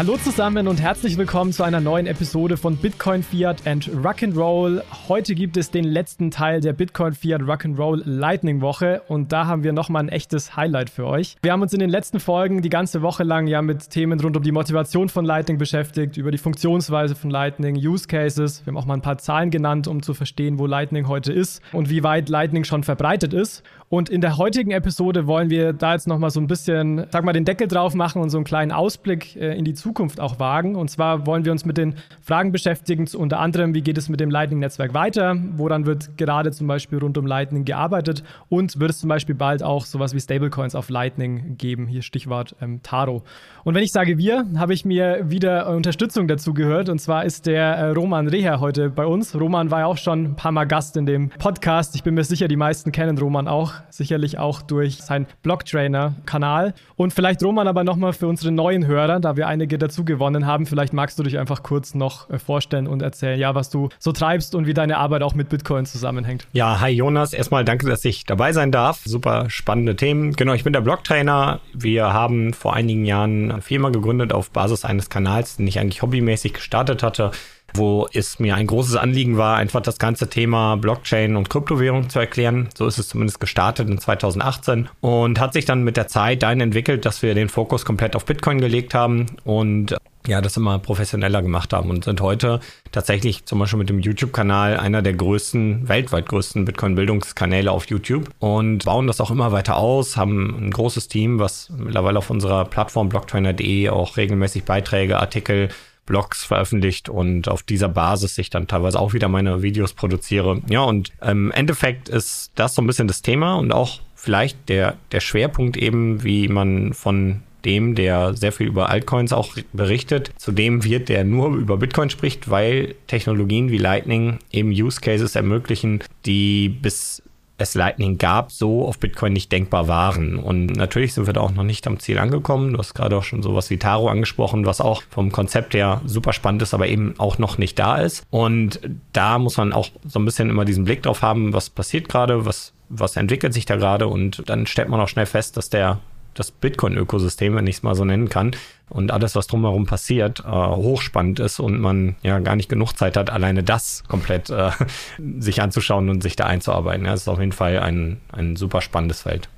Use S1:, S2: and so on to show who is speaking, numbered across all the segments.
S1: Hallo zusammen und herzlich willkommen zu einer neuen Episode von Bitcoin Fiat and Rock'n'Roll. Heute gibt es den letzten Teil der Bitcoin Fiat Rock'n'Roll Lightning Woche und da haben wir nochmal ein echtes Highlight für euch. Wir haben uns in den letzten Folgen die ganze Woche lang ja mit Themen rund um die Motivation von Lightning beschäftigt, über die Funktionsweise von Lightning, Use Cases. Wir haben auch mal ein paar Zahlen genannt, um zu verstehen, wo Lightning heute ist und wie weit Lightning schon verbreitet ist. Und in der heutigen Episode wollen wir da jetzt nochmal so ein bisschen, sag mal, den Deckel drauf machen und so einen kleinen Ausblick äh, in die Zukunft auch wagen. Und zwar wollen wir uns mit den Fragen beschäftigen, unter anderem, wie geht es mit dem Lightning-Netzwerk weiter? Woran wird gerade zum Beispiel rund um Lightning gearbeitet? Und wird es zum Beispiel bald auch sowas wie Stablecoins auf Lightning geben? Hier Stichwort ähm, Taro. Und wenn ich sage wir, habe ich mir wieder Unterstützung dazu gehört. Und zwar ist der äh, Roman Reher heute bei uns. Roman war ja auch schon ein paar Mal Gast in dem Podcast. Ich bin mir sicher, die meisten kennen Roman auch sicherlich auch durch seinen Blocktrainer-Kanal. Und vielleicht Roman aber nochmal für unsere neuen Hörer, da wir einige dazu gewonnen haben, vielleicht magst du dich einfach kurz noch äh, vorstellen und erzählen, ja, was du so treibst und wie deine Arbeit auch mit Bitcoin zusammenhängt.
S2: Ja, hi Jonas, erstmal danke, dass ich dabei sein darf. Super spannende Themen. Genau, ich bin der Blocktrainer. Wir haben vor einigen Jahren eine Firma gegründet auf Basis eines Kanals, den ich eigentlich hobbymäßig gestartet hatte wo es mir ein großes Anliegen war, einfach das ganze Thema Blockchain und Kryptowährung zu erklären. So ist es zumindest gestartet in 2018 und hat sich dann mit der Zeit dahin entwickelt, dass wir den Fokus komplett auf Bitcoin gelegt haben und ja, das immer professioneller gemacht haben und sind heute tatsächlich zum Beispiel mit dem YouTube-Kanal einer der größten, weltweit größten Bitcoin-Bildungskanäle auf YouTube und bauen das auch immer weiter aus, haben ein großes Team, was mittlerweile auf unserer Plattform blocktrainer.de auch regelmäßig Beiträge, Artikel Blogs veröffentlicht und auf dieser Basis ich dann teilweise auch wieder meine Videos produziere. Ja, und im Endeffekt ist das so ein bisschen das Thema und auch vielleicht der, der Schwerpunkt eben, wie man von dem, der sehr viel über Altcoins auch berichtet, zu dem wird, der nur über Bitcoin spricht, weil Technologien wie Lightning eben Use Cases ermöglichen, die bis es Lightning gab, so auf Bitcoin nicht denkbar waren. Und natürlich sind wir da auch noch nicht am Ziel angekommen. Du hast gerade auch schon sowas wie Taro angesprochen, was auch vom Konzept her super spannend ist, aber eben auch noch nicht da ist. Und da muss man auch so ein bisschen immer diesen Blick drauf haben, was passiert gerade, was, was entwickelt sich da gerade und dann stellt man auch schnell fest, dass der das Bitcoin-Ökosystem, wenn ich es mal so nennen kann, und alles, was drumherum passiert, äh, hochspannend ist und man ja gar nicht genug Zeit hat, alleine das komplett äh, sich anzuschauen und sich da einzuarbeiten. Ja, das ist auf jeden Fall ein, ein super spannendes Feld.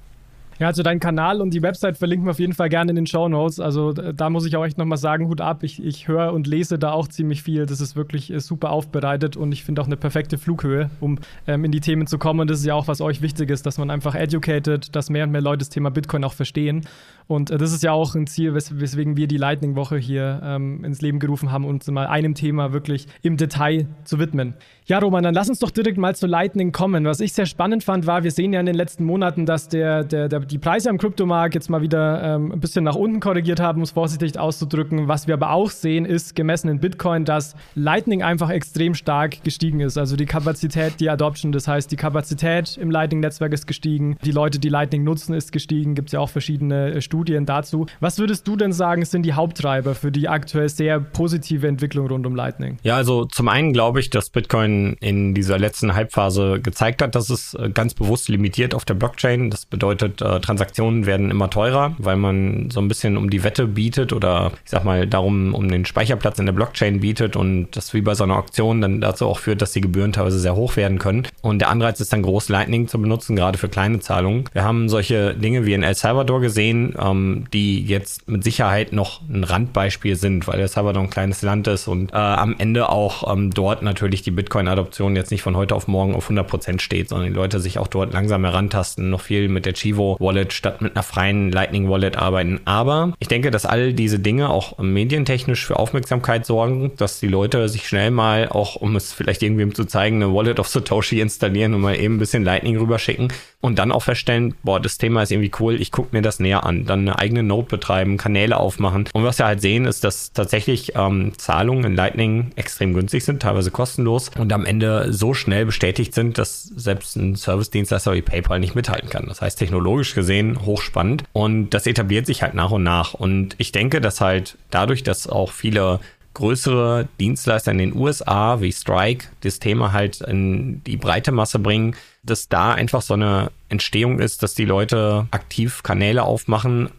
S1: Ja, also deinen Kanal und die Website verlinken wir auf jeden Fall gerne in den Show Notes. Also da muss ich auch echt nochmal sagen, Hut ab. Ich, ich höre und lese da auch ziemlich viel. Das ist wirklich äh, super aufbereitet und ich finde auch eine perfekte Flughöhe, um ähm, in die Themen zu kommen. Und das ist ja auch, was euch wichtig ist, dass man einfach educated, dass mehr und mehr Leute das Thema Bitcoin auch verstehen. Und äh, das ist ja auch ein Ziel, wes weswegen wir die Lightning-Woche hier ähm, ins Leben gerufen haben, uns mal einem Thema wirklich im Detail zu widmen. Ja, Roman, dann lass uns doch direkt mal zu Lightning kommen. Was ich sehr spannend fand, war, wir sehen ja in den letzten Monaten, dass der, der, der die Preise am Kryptomarkt jetzt mal wieder ähm, ein bisschen nach unten korrigiert haben, um es vorsichtig auszudrücken. Was wir aber auch sehen, ist gemessen in Bitcoin, dass Lightning einfach extrem stark gestiegen ist. Also die Kapazität, die Adoption, das heißt, die Kapazität im Lightning-Netzwerk ist gestiegen. Die Leute, die Lightning nutzen, ist gestiegen. Gibt es ja auch verschiedene äh, Studien dazu. Was würdest du denn sagen, sind die Haupttreiber für die aktuell sehr positive Entwicklung rund um Lightning?
S2: Ja, also zum einen glaube ich, dass Bitcoin in dieser letzten Halbphase gezeigt hat, dass es äh, ganz bewusst limitiert auf der Blockchain. Das bedeutet, äh, Transaktionen werden immer teurer, weil man so ein bisschen um die Wette bietet oder ich sag mal darum um den Speicherplatz in der Blockchain bietet und das wie bei so einer Auktion dann dazu auch führt, dass die Gebühren teilweise sehr hoch werden können. Und der Anreiz ist dann groß Lightning zu benutzen, gerade für kleine Zahlungen. Wir haben solche Dinge wie in El Salvador gesehen, ähm, die jetzt mit Sicherheit noch ein Randbeispiel sind, weil El Salvador ein kleines Land ist und äh, am Ende auch ähm, dort natürlich die Bitcoin Bitcoin-Adoption jetzt nicht von heute auf morgen auf 100% steht, sondern die Leute sich auch dort langsam herantasten, noch viel mit der Chivo Wallet statt mit einer freien Lightning Wallet arbeiten. Aber ich denke, dass all diese Dinge auch medientechnisch für Aufmerksamkeit sorgen, dass die Leute sich schnell mal auch, um es vielleicht irgendwem zu zeigen, eine Wallet of Satoshi installieren und mal eben ein bisschen Lightning rüberschicken und dann auch feststellen, boah, das Thema ist irgendwie cool, ich gucke mir das näher an. Dann eine eigene Note betreiben, Kanäle aufmachen. Und was wir halt sehen, ist, dass tatsächlich ähm, Zahlungen in Lightning extrem günstig sind, teilweise kostenlos und am Ende so schnell bestätigt sind, dass selbst ein Service-Dienstleister wie PayPal nicht mithalten kann. Das heißt, technologisch gesehen hochspannend und das etabliert sich halt nach und nach. Und ich denke, dass halt dadurch, dass auch viele größere Dienstleister in den USA wie Strike das Thema halt in die breite Masse bringen, dass da einfach so eine Entstehung ist, dass die Leute aktiv Kanäle aufmachen,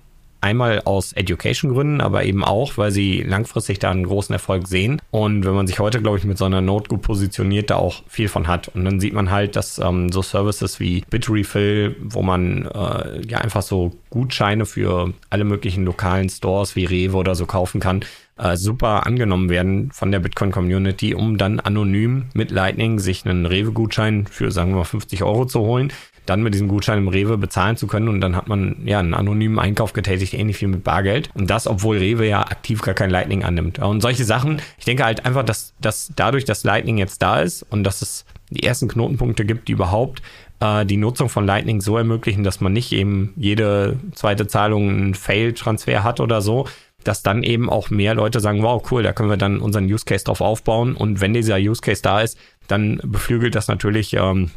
S2: Einmal aus Education-Gründen, aber eben auch, weil sie langfristig da einen großen Erfolg sehen. Und wenn man sich heute, glaube ich, mit so einer Note gut positioniert, da auch viel von hat. Und dann sieht man halt, dass ähm, so Services wie Bitrefill, wo man äh, ja einfach so Gutscheine für alle möglichen lokalen Stores wie Rewe oder so kaufen kann, äh, super angenommen werden von der Bitcoin-Community, um dann anonym mit Lightning sich einen Rewe-Gutschein für, sagen wir mal, 50 Euro zu holen, dann mit diesem Gutschein im Rewe bezahlen zu können und dann hat man ja einen anonymen Einkauf getätigt, ähnlich wie mit Bargeld. Und das, obwohl Rewe ja aktiv gar kein Lightning annimmt. Und solche Sachen, ich denke halt einfach, dass, dass dadurch, dass Lightning jetzt da ist und dass es die ersten Knotenpunkte gibt, die überhaupt äh, die Nutzung von Lightning so ermöglichen, dass man nicht eben jede zweite Zahlung einen Fail-Transfer hat oder so, dass dann eben auch mehr Leute sagen, wow, cool, da können wir dann unseren Use Case drauf aufbauen. Und wenn dieser Use Case da ist, dann beflügelt das natürlich ähm,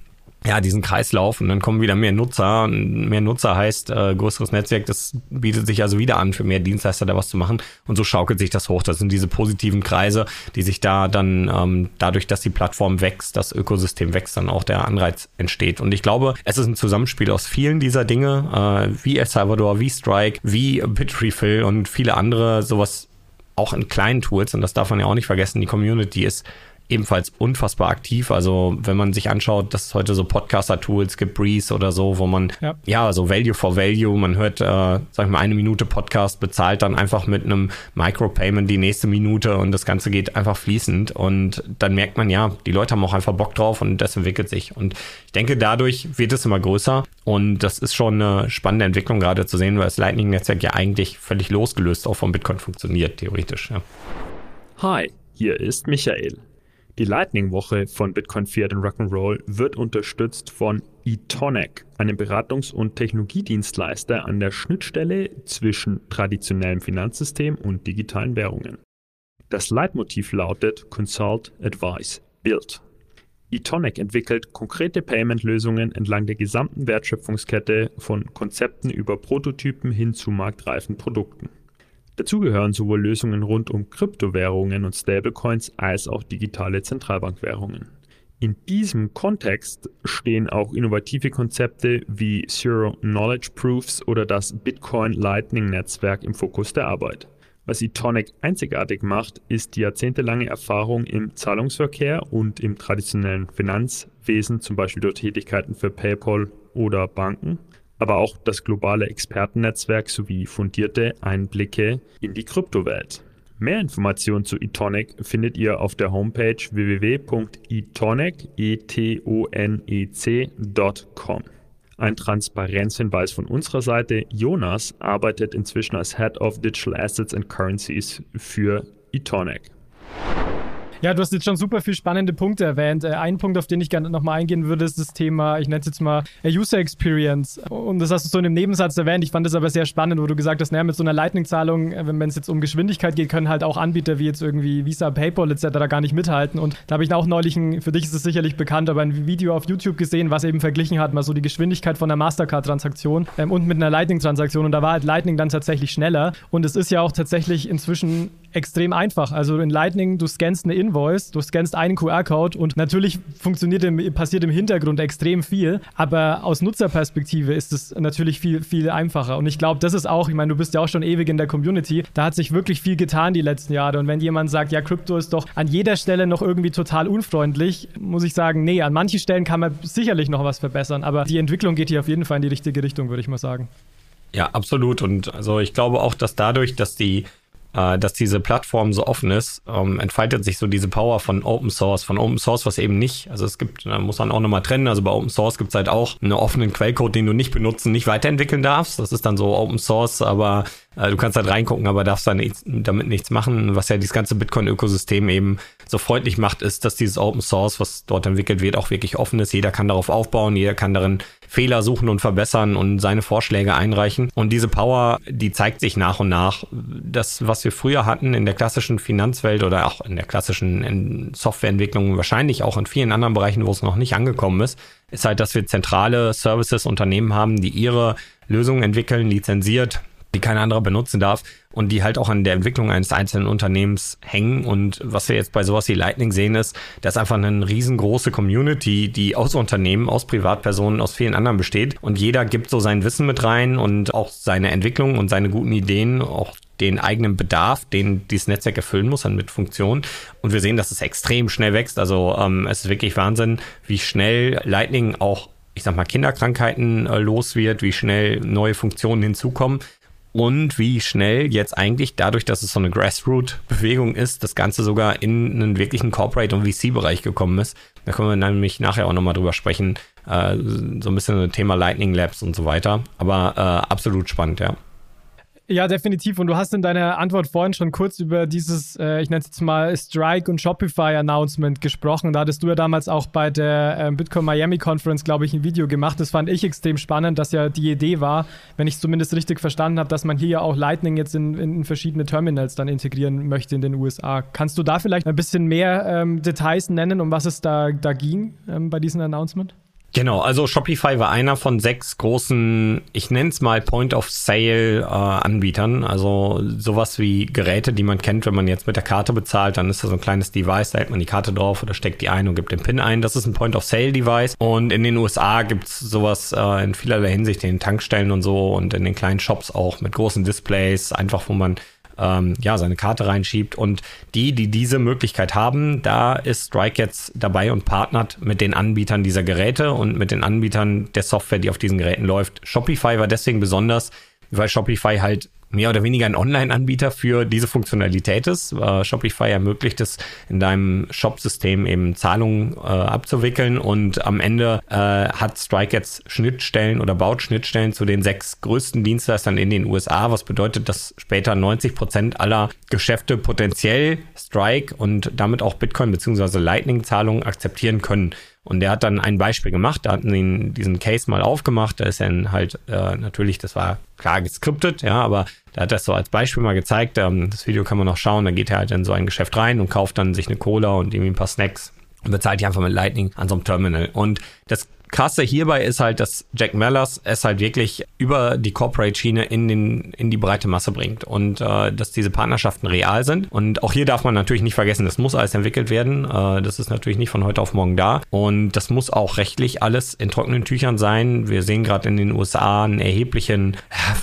S2: ja, diesen Kreislauf und dann kommen wieder mehr Nutzer. Und mehr Nutzer heißt äh, größeres Netzwerk, das bietet sich also wieder an, für mehr Dienstleister da was zu machen. Und so schaukelt sich das hoch. Das sind diese positiven Kreise, die sich da dann ähm, dadurch, dass die Plattform wächst, das Ökosystem wächst, dann auch der Anreiz entsteht. Und ich glaube, es ist ein Zusammenspiel aus vielen dieser Dinge, äh, wie El Salvador, wie Strike, wie Bitrefill und viele andere, sowas auch in kleinen Tools. Und das darf man ja auch nicht vergessen. Die Community ist ebenfalls unfassbar aktiv. Also wenn man sich anschaut, dass es heute so Podcaster-Tools gibt, Breeze oder so, wo man ja, ja so Value for Value, man hört, äh, sag ich mal, eine Minute Podcast, bezahlt dann einfach mit einem Micropayment die nächste Minute und das Ganze geht einfach fließend und dann merkt man, ja, die Leute haben auch einfach Bock drauf und das entwickelt sich. Und ich denke, dadurch wird es immer größer und das ist schon eine spannende Entwicklung gerade zu sehen, weil das Lightning-Netzwerk ja eigentlich völlig losgelöst auch vom Bitcoin funktioniert, theoretisch. Ja.
S3: Hi, hier ist Michael. Die Lightning-Woche von Bitcoin Fiat und Rock'n'Roll wird unterstützt von eTonic, einem Beratungs- und Technologiedienstleister an der Schnittstelle zwischen traditionellem Finanzsystem und digitalen Währungen. Das Leitmotiv lautet Consult, Advise, Build. eTonic entwickelt konkrete Payment-Lösungen entlang der gesamten Wertschöpfungskette von Konzepten über Prototypen hin zu marktreifen Produkten. Dazu gehören sowohl Lösungen rund um Kryptowährungen und Stablecoins als auch digitale Zentralbankwährungen. In diesem Kontext stehen auch innovative Konzepte wie Zero Knowledge Proofs oder das Bitcoin Lightning Netzwerk im Fokus der Arbeit. Was eTonic einzigartig macht, ist die jahrzehntelange Erfahrung im Zahlungsverkehr und im traditionellen Finanzwesen, zum Beispiel durch Tätigkeiten für PayPal oder Banken, aber auch das globale Expertennetzwerk sowie fundierte Einblicke in die Kryptowelt. Mehr Informationen zu eTonic findet ihr auf der Homepage www.etonec.com. Ein Transparenzhinweis von unserer Seite. Jonas arbeitet inzwischen als Head of Digital Assets and Currencies für eTonic.
S1: Ja, du hast jetzt schon super viel spannende Punkte erwähnt. Äh, ein Punkt, auf den ich gerne nochmal eingehen würde, ist das Thema, ich nenne es jetzt mal äh, User Experience. Und das hast du so in einem Nebensatz erwähnt. Ich fand das aber sehr spannend, wo du gesagt hast, naja, mit so einer Lightning-Zahlung, äh, wenn es jetzt um Geschwindigkeit geht, können halt auch Anbieter wie jetzt irgendwie Visa, PayPal etc. gar nicht mithalten. Und da habe ich auch neulich, ein, für dich ist es sicherlich bekannt, aber ein Video auf YouTube gesehen, was eben verglichen hat, mal so die Geschwindigkeit von einer Mastercard-Transaktion ähm, und mit einer Lightning-Transaktion. Und da war halt Lightning dann tatsächlich schneller. Und es ist ja auch tatsächlich inzwischen extrem einfach. Also in Lightning, du scannst eine Invoice, du scannst einen QR-Code und natürlich funktioniert im, passiert im Hintergrund extrem viel, aber aus Nutzerperspektive ist es natürlich viel, viel einfacher. Und ich glaube, das ist auch, ich meine, du bist ja auch schon ewig in der Community, da hat sich wirklich viel getan die letzten Jahre. Und wenn jemand sagt, ja, Krypto ist doch an jeder Stelle noch irgendwie total unfreundlich, muss ich sagen, nee, an manchen Stellen kann man sicherlich noch was verbessern, aber die Entwicklung geht hier auf jeden Fall in die richtige Richtung, würde ich mal sagen.
S2: Ja, absolut. Und also ich glaube auch, dass dadurch, dass die äh, dass diese Plattform so offen ist, ähm, entfaltet sich so diese Power von Open Source, von Open Source, was eben nicht, also es gibt, da muss man auch nochmal trennen, also bei Open Source gibt es halt auch einen offenen Quellcode, den du nicht benutzen, nicht weiterentwickeln darfst. Das ist dann so Open Source, aber du kannst halt reingucken, aber darfst dann nichts, damit nichts machen. Was ja dieses ganze Bitcoin-Ökosystem eben so freundlich macht, ist, dass dieses Open Source, was dort entwickelt wird, auch wirklich offen ist. Jeder kann darauf aufbauen, jeder kann darin Fehler suchen und verbessern und seine Vorschläge einreichen. Und diese Power, die zeigt sich nach und nach. Das, was wir früher hatten in der klassischen Finanzwelt oder auch in der klassischen Softwareentwicklung, wahrscheinlich auch in vielen anderen Bereichen, wo es noch nicht angekommen ist, ist halt, dass wir zentrale Services, Unternehmen haben, die ihre Lösungen entwickeln, lizenziert, die kein anderer benutzen darf und die halt auch an der Entwicklung eines einzelnen Unternehmens hängen. Und was wir jetzt bei sowas wie Lightning sehen, ist, da ist einfach eine riesengroße Community, die aus Unternehmen, aus Privatpersonen, aus vielen anderen besteht. Und jeder gibt so sein Wissen mit rein und auch seine Entwicklung und seine guten Ideen, auch den eigenen Bedarf, den dieses Netzwerk erfüllen muss, an mit Funktionen. Und wir sehen, dass es extrem schnell wächst. Also ähm, es ist wirklich Wahnsinn, wie schnell Lightning auch, ich sag mal, Kinderkrankheiten äh, los wird, wie schnell neue Funktionen hinzukommen und wie schnell jetzt eigentlich dadurch, dass es so eine Grassroot-Bewegung ist, das Ganze sogar in einen wirklichen Corporate- und VC-Bereich gekommen ist. Da können wir nämlich nachher auch nochmal drüber sprechen. Äh, so ein bisschen das Thema Lightning Labs und so weiter. Aber äh, absolut spannend, ja.
S1: Ja, definitiv. Und du hast in deiner Antwort vorhin schon kurz über dieses, äh, ich nenne es jetzt mal Strike und Shopify Announcement gesprochen. Da hattest du ja damals auch bei der äh, Bitcoin Miami Conference, glaube ich, ein Video gemacht. Das fand ich extrem spannend, dass ja die Idee war, wenn ich es zumindest richtig verstanden habe, dass man hier ja auch Lightning jetzt in, in, verschiedene Terminals dann integrieren möchte in den USA. Kannst du da vielleicht ein bisschen mehr ähm, Details nennen, um was es da, da ging ähm, bei diesem Announcement?
S2: Genau, also Shopify war einer von sechs großen, ich nenne es mal Point-of-Sale-Anbietern. Äh, also sowas wie Geräte, die man kennt, wenn man jetzt mit der Karte bezahlt, dann ist da so ein kleines Device, da hält man die Karte drauf oder steckt die ein und gibt den PIN ein. Das ist ein Point-of-Sale-Device. Und in den USA gibt's sowas äh, in vielerlei Hinsicht in den Tankstellen und so und in den kleinen Shops auch mit großen Displays, einfach wo man ähm, ja, seine Karte reinschiebt. Und die, die diese Möglichkeit haben, da ist Strike jetzt dabei und partnert mit den Anbietern dieser Geräte und mit den Anbietern der Software, die auf diesen Geräten läuft. Shopify war deswegen besonders, weil Shopify halt mehr oder weniger ein Online-Anbieter für diese Funktionalität ist. Äh, Shopify ermöglicht es, in deinem Shop-System eben Zahlungen äh, abzuwickeln und am Ende äh, hat Strike jetzt Schnittstellen oder baut Schnittstellen zu den sechs größten Dienstleistern in den USA, was bedeutet, dass später 90 Prozent aller Geschäfte potenziell Strike und damit auch Bitcoin bzw. Lightning-Zahlungen akzeptieren können. Und der hat dann ein Beispiel gemacht, da hatten ihn diesen Case mal aufgemacht, da ist dann halt äh, natürlich, das war klar geskriptet, ja, aber da hat das so als Beispiel mal gezeigt, ähm, das Video kann man noch schauen, da geht er halt in so ein Geschäft rein und kauft dann sich eine Cola und irgendwie ein paar Snacks und bezahlt die einfach mit Lightning an so einem Terminal. Und das Krasse hierbei ist halt, dass Jack Mellers es halt wirklich über die Corporate-Schiene in, den, in die breite Masse bringt und äh, dass diese Partnerschaften real sind. Und auch hier darf man natürlich nicht vergessen, das muss alles entwickelt werden. Äh, das ist natürlich nicht von heute auf morgen da. Und das muss auch rechtlich alles in trockenen Tüchern sein. Wir sehen gerade in den USA einen erheblichen,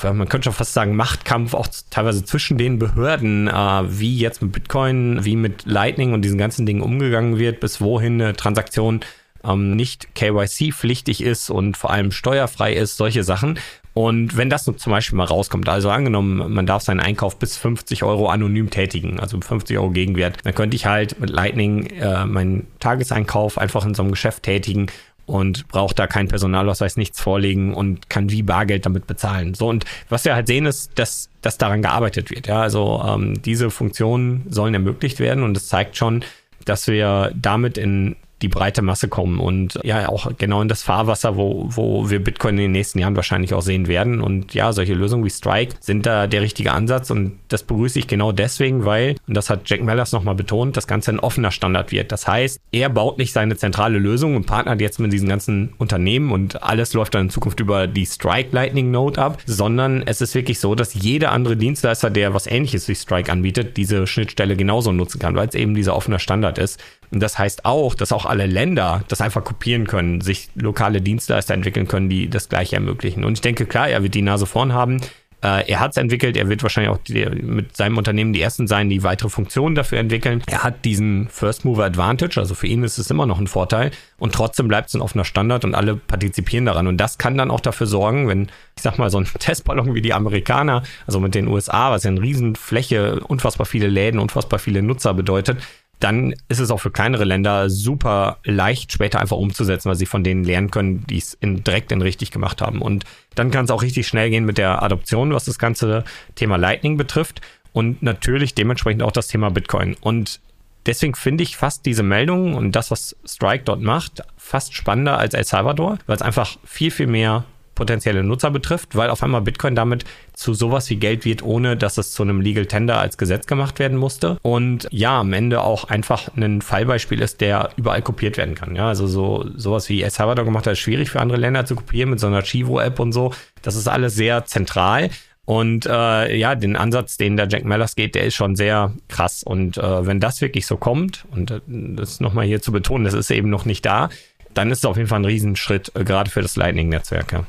S2: man könnte schon fast sagen, Machtkampf auch teilweise zwischen den Behörden, äh, wie jetzt mit Bitcoin, wie mit Lightning und diesen ganzen Dingen umgegangen wird, bis wohin eine Transaktion ähm, nicht KYC-pflichtig ist und vor allem steuerfrei ist, solche Sachen. Und wenn das zum Beispiel mal rauskommt, also angenommen, man darf seinen Einkauf bis 50 Euro anonym tätigen, also 50 Euro Gegenwert, dann könnte ich halt mit Lightning äh, meinen Tageseinkauf einfach in so einem Geschäft tätigen und braucht da keinen Personalausweis, nichts vorlegen und kann wie Bargeld damit bezahlen. So und was wir halt sehen ist, dass, dass daran gearbeitet wird. Ja, also ähm, diese Funktionen sollen ermöglicht werden und es zeigt schon, dass wir damit in die breite Masse kommen und ja auch genau in das Fahrwasser, wo, wo wir Bitcoin in den nächsten Jahren wahrscheinlich auch sehen werden. Und ja, solche Lösungen wie Strike sind da der richtige Ansatz und das begrüße ich genau deswegen, weil, und das hat Jack Mellers nochmal betont, das Ganze ein offener Standard wird. Das heißt, er baut nicht seine zentrale Lösung und partnert jetzt mit diesen ganzen Unternehmen und alles läuft dann in Zukunft über die Strike Lightning Node ab, sondern es ist wirklich so, dass jeder andere Dienstleister, der was ähnliches wie Strike anbietet, diese Schnittstelle genauso nutzen kann, weil es eben dieser offene Standard ist. Und das heißt auch, dass auch alle Länder das einfach kopieren können, sich lokale Dienstleister entwickeln können, die das gleiche ermöglichen. Und ich denke, klar, er wird die Nase vorn haben. Äh, er hat es entwickelt, er wird wahrscheinlich auch die, mit seinem Unternehmen die ersten sein, die weitere Funktionen dafür entwickeln. Er hat diesen First Mover Advantage, also für ihn ist es immer noch ein Vorteil. Und trotzdem bleibt es ein offener Standard und alle partizipieren daran. Und das kann dann auch dafür sorgen, wenn, ich sag mal, so ein Testballon wie die Amerikaner, also mit den USA, was ja eine Riesenfläche, unfassbar viele Läden, unfassbar viele Nutzer bedeutet, dann ist es auch für kleinere Länder super leicht, später einfach umzusetzen, weil sie von denen lernen können, die es in, direkt in richtig gemacht haben. Und dann kann es auch richtig schnell gehen mit der Adoption, was das ganze Thema Lightning betrifft. Und natürlich dementsprechend auch das Thema Bitcoin. Und deswegen finde ich fast diese Meldung und das, was Strike dort macht, fast spannender als El Salvador, weil es einfach viel, viel mehr potenzielle Nutzer betrifft, weil auf einmal Bitcoin damit zu sowas wie Geld wird, ohne dass es zu einem Legal Tender als Gesetz gemacht werden musste. Und ja, am Ende auch einfach ein Fallbeispiel ist, der überall kopiert werden kann. Ja, also so sowas wie El Salvador gemacht hat, ist schwierig für andere Länder zu kopieren mit so einer Chivo-App und so. Das ist alles sehr zentral. Und äh, ja, den Ansatz, den der Jack Mellers geht, der ist schon sehr krass. Und äh, wenn das wirklich so kommt, und äh, das nochmal hier zu betonen, das ist eben noch nicht da, dann ist es auf jeden Fall ein Riesenschritt, äh, gerade für das Lightning-Netzwerk. Ja.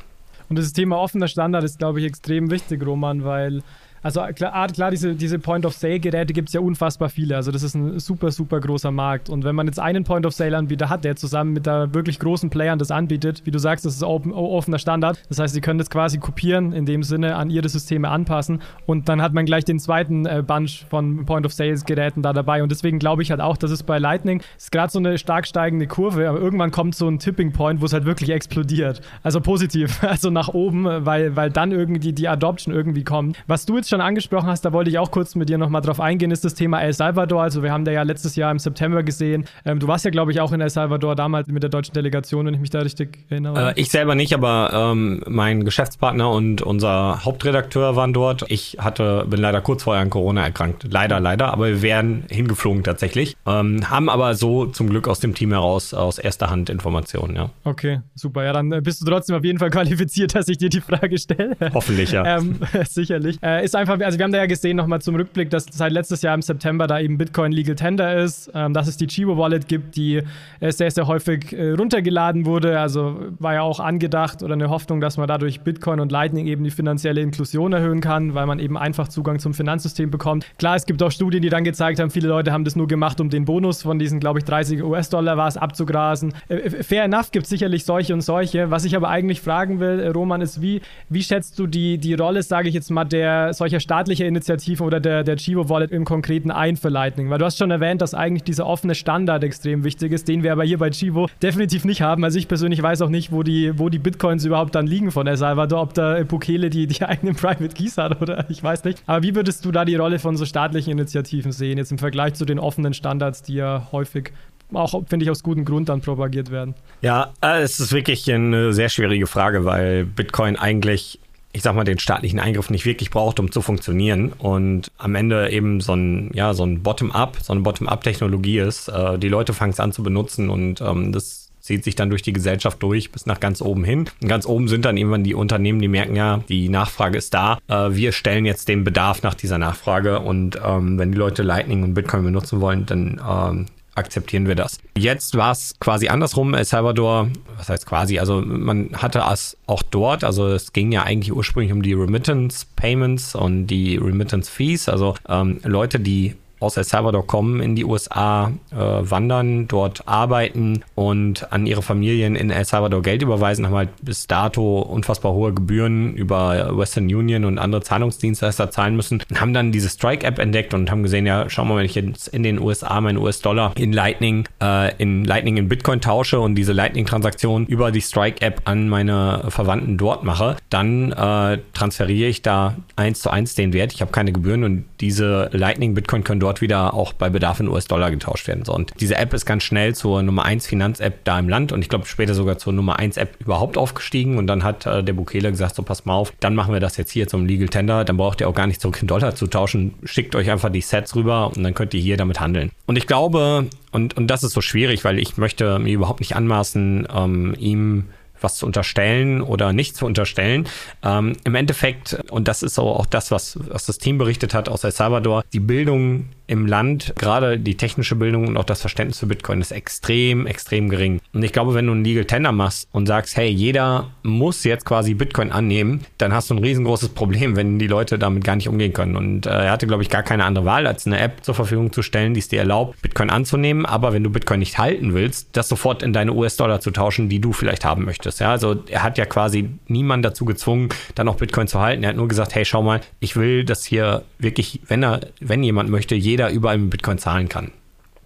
S1: Und das Thema offener Standard ist, glaube ich, extrem wichtig, Roman, weil also klar, klar diese, diese Point-of-Sale-Geräte gibt es ja unfassbar viele. Also das ist ein super, super großer Markt. Und wenn man jetzt einen Point-of-Sale-Anbieter hat, der zusammen mit der wirklich großen Playern das anbietet, wie du sagst, das ist open, offener Standard. Das heißt, sie können das quasi kopieren, in dem Sinne an ihre Systeme anpassen. Und dann hat man gleich den zweiten äh, Bunch von Point-of-Sales-Geräten da dabei. Und deswegen glaube ich halt auch, dass es bei Lightning ist gerade so eine stark steigende Kurve, aber irgendwann kommt so ein Tipping-Point, wo es halt wirklich explodiert. Also positiv, also nach oben, weil, weil dann irgendwie die Adoption irgendwie kommt. Was du jetzt schon schon angesprochen hast, da wollte ich auch kurz mit dir nochmal drauf eingehen, ist das Thema El Salvador. Also wir haben da ja letztes Jahr im September gesehen. Ähm, du warst ja, glaube ich, auch in El Salvador damals mit der deutschen Delegation, wenn ich mich da richtig erinnere.
S2: Äh, ich selber nicht, aber ähm, mein Geschäftspartner und unser Hauptredakteur waren dort. Ich hatte, bin leider kurz vorher an Corona erkrankt. Leider, leider, aber wir wären hingeflogen tatsächlich. Ähm, haben aber so zum Glück aus dem Team heraus aus erster Hand Informationen, ja.
S1: Okay, super. Ja, dann äh, bist du trotzdem auf jeden Fall qualifiziert, dass ich dir die Frage stelle.
S2: Hoffentlich, ja.
S1: ähm, sicherlich. Äh, ist einfach einfach, also wir haben da ja gesehen, nochmal zum Rückblick, dass seit letztes Jahr im September da eben Bitcoin Legal Tender ist, ähm, dass es die Chivo Wallet gibt, die äh, sehr, sehr häufig äh, runtergeladen wurde. Also war ja auch angedacht oder eine Hoffnung, dass man dadurch Bitcoin und Lightning eben die finanzielle Inklusion erhöhen kann, weil man eben einfach Zugang zum Finanzsystem bekommt. Klar, es gibt auch Studien, die dann gezeigt haben, viele Leute haben das nur gemacht, um den Bonus von diesen, glaube ich, 30 US-Dollar war es abzugrasen. Äh, fair enough gibt es sicherlich solche und solche. Was ich aber eigentlich fragen will, äh, Roman, ist, wie, wie schätzt du die, die Rolle, sage ich jetzt mal, der solcher solcher staatlicher Initiativen oder der, der Chivo Wallet im Konkreten ein für Lightning? Weil du hast schon erwähnt, dass eigentlich dieser offene Standard extrem wichtig ist, den wir aber hier bei Chivo definitiv nicht haben. Also ich persönlich weiß auch nicht, wo die, wo die Bitcoins überhaupt dann liegen von El Salvador, ob da Bukele die, die eigenen Private Keys hat oder ich weiß nicht. Aber wie würdest du da die Rolle von so staatlichen Initiativen sehen, jetzt im Vergleich zu den offenen Standards, die ja häufig auch, finde ich, aus gutem Grund dann propagiert werden?
S2: Ja, äh, es ist wirklich eine sehr schwierige Frage, weil Bitcoin eigentlich ich sag mal, den staatlichen Eingriff nicht wirklich braucht, um zu funktionieren und am Ende eben so ein, ja, so ein Bottom-up, so eine Bottom-up-Technologie ist. Äh, die Leute fangen es an zu benutzen und ähm, das zieht sich dann durch die Gesellschaft durch bis nach ganz oben hin. Und ganz oben sind dann irgendwann die Unternehmen, die merken ja, die Nachfrage ist da. Äh, wir stellen jetzt den Bedarf nach dieser Nachfrage und ähm, wenn die Leute Lightning und Bitcoin benutzen wollen, dann ähm, akzeptieren wir das. Jetzt war es quasi andersrum. El Salvador, was heißt quasi, also man hatte es auch dort, also es ging ja eigentlich ursprünglich um die Remittance Payments und die Remittance Fees, also ähm, Leute, die aus El Salvador kommen, in die USA äh, wandern, dort arbeiten und an ihre Familien in El Salvador Geld überweisen, haben halt bis dato unfassbar hohe Gebühren über Western Union und andere Zahlungsdienstleister zahlen müssen. Und haben dann diese Strike-App entdeckt und haben gesehen, ja, schau mal, wenn ich jetzt in den USA meinen US-Dollar in Lightning, äh, in Lightning in Bitcoin tausche und diese Lightning-Transaktion über die Strike-App an meine Verwandten dort mache, dann äh, transferiere ich da eins zu eins den Wert. Ich habe keine Gebühren und diese Lightning-Bitcoin können dort wieder auch bei Bedarf in US-Dollar getauscht werden. So, und diese App ist ganz schnell zur Nummer 1 Finanz-App da im Land und ich glaube später sogar zur Nummer 1 App überhaupt aufgestiegen. Und dann hat äh, der Bukele gesagt, so pass mal auf, dann machen wir das jetzt hier zum Legal Tender. Dann braucht ihr auch gar nicht zurück in Dollar zu tauschen. Schickt euch einfach die Sets rüber und dann könnt ihr hier damit handeln. Und ich glaube, und, und das ist so schwierig, weil ich möchte mir überhaupt nicht anmaßen, ähm, ihm was zu unterstellen oder nicht zu unterstellen. Ähm, Im Endeffekt, und das ist auch das, was, was das Team berichtet hat aus El Salvador, die Bildung im Land, gerade die technische Bildung und auch das Verständnis für Bitcoin ist extrem, extrem gering. Und ich glaube, wenn du einen Legal Tender machst und sagst, hey, jeder muss jetzt quasi Bitcoin annehmen, dann hast du ein riesengroßes Problem, wenn die Leute damit gar nicht umgehen können. Und äh, er hatte, glaube ich, gar keine andere Wahl, als eine App zur Verfügung zu stellen, die es dir erlaubt, Bitcoin anzunehmen. Aber wenn du Bitcoin nicht halten willst, das sofort in deine US-Dollar zu tauschen, die du vielleicht haben möchtest. Ja, also er hat ja quasi niemanden dazu gezwungen, dann auch Bitcoin zu halten. Er hat nur gesagt, hey, schau mal, ich will, dass hier wirklich, wenn er, wenn jemand möchte, jeder überall mit Bitcoin zahlen kann.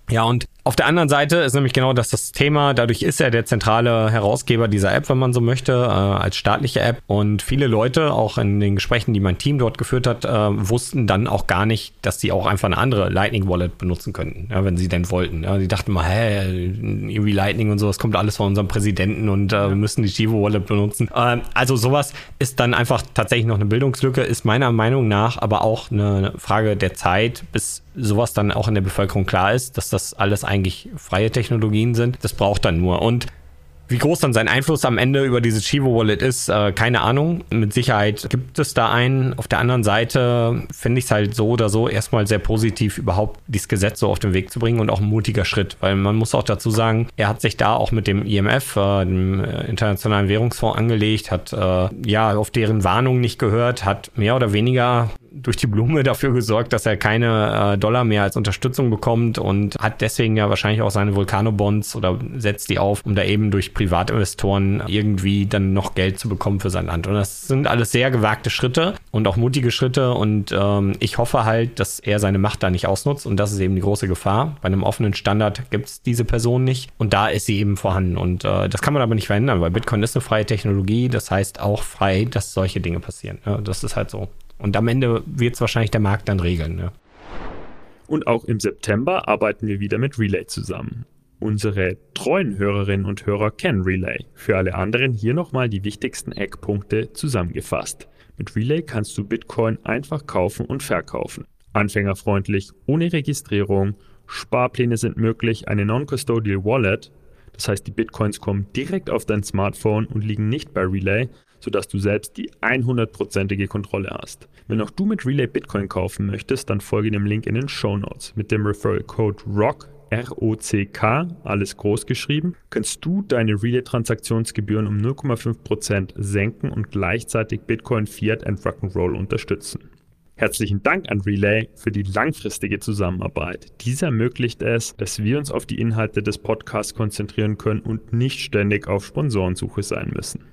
S2: Ja, und auf der anderen Seite ist nämlich genau das das Thema. Dadurch ist er der zentrale Herausgeber dieser App, wenn man so möchte, äh, als staatliche App. Und viele Leute, auch in den Gesprächen, die mein Team dort geführt hat, äh, wussten dann auch gar nicht, dass sie auch einfach eine andere Lightning Wallet benutzen könnten, ja, wenn sie denn wollten. Ja, die dachten mal, hä, irgendwie Lightning und so, das kommt alles von unserem Präsidenten und äh, wir müssen die Chivo Wallet benutzen. Ähm, also sowas ist dann einfach tatsächlich noch eine Bildungslücke, ist meiner Meinung nach aber auch eine Frage der Zeit, bis sowas dann auch in der Bevölkerung klar ist, dass das alles eigentlich freie Technologien sind. Das braucht dann nur. Und Wie groß dann sein Einfluss am Ende über dieses Chivo Wallet ist, äh, keine Ahnung. Mit Sicherheit gibt es da einen. Auf der anderen Seite finde ich es halt so oder so erstmal sehr positiv, überhaupt dieses Gesetz so auf den Weg zu bringen und auch ein mutiger Schritt, weil man muss auch dazu sagen, er hat sich da auch mit dem IMF, äh, dem äh, Internationalen Währungsfonds, angelegt, hat äh, ja auf deren Warnung nicht gehört, hat mehr oder weniger durch die Blume dafür gesorgt, dass er keine äh, Dollar mehr als Unterstützung bekommt und hat deswegen ja wahrscheinlich auch seine Vulcano-Bonds oder setzt die auf, um da eben durch Privatinvestoren irgendwie dann noch Geld zu bekommen für sein Land. Und das sind alles sehr gewagte Schritte und auch mutige Schritte und ähm, ich hoffe halt, dass er seine Macht da nicht ausnutzt und das ist eben die große Gefahr. Bei einem offenen Standard gibt es diese Person nicht und da ist sie eben vorhanden und äh, das kann man aber nicht verändern, weil Bitcoin ist eine freie Technologie, das heißt auch frei, dass solche Dinge passieren. Ja, das ist halt so. Und am Ende wird es wahrscheinlich der Markt dann regeln. Ne?
S3: Und auch im September arbeiten wir wieder mit Relay zusammen. Unsere treuen Hörerinnen und Hörer kennen Relay. Für alle anderen hier nochmal die wichtigsten Eckpunkte zusammengefasst. Mit Relay kannst du Bitcoin einfach kaufen und verkaufen. Anfängerfreundlich, ohne Registrierung, Sparpläne sind möglich, eine Non-Custodial Wallet, das heißt die Bitcoins kommen direkt auf dein Smartphone und liegen nicht bei Relay, sodass du selbst die 100%ige Kontrolle hast. Wenn auch du mit Relay Bitcoin kaufen möchtest, dann folge dem Link in den Show Notes. Mit dem Referral Code ROCK R-O-C-K, alles groß geschrieben, kannst du deine Relay-Transaktionsgebühren um 0,5% senken und gleichzeitig Bitcoin, Fiat und Rock'n'Roll unterstützen. Herzlichen Dank an Relay für die langfristige Zusammenarbeit. Dies ermöglicht es, dass wir uns auf die Inhalte des Podcasts konzentrieren können und nicht ständig auf Sponsorensuche sein müssen.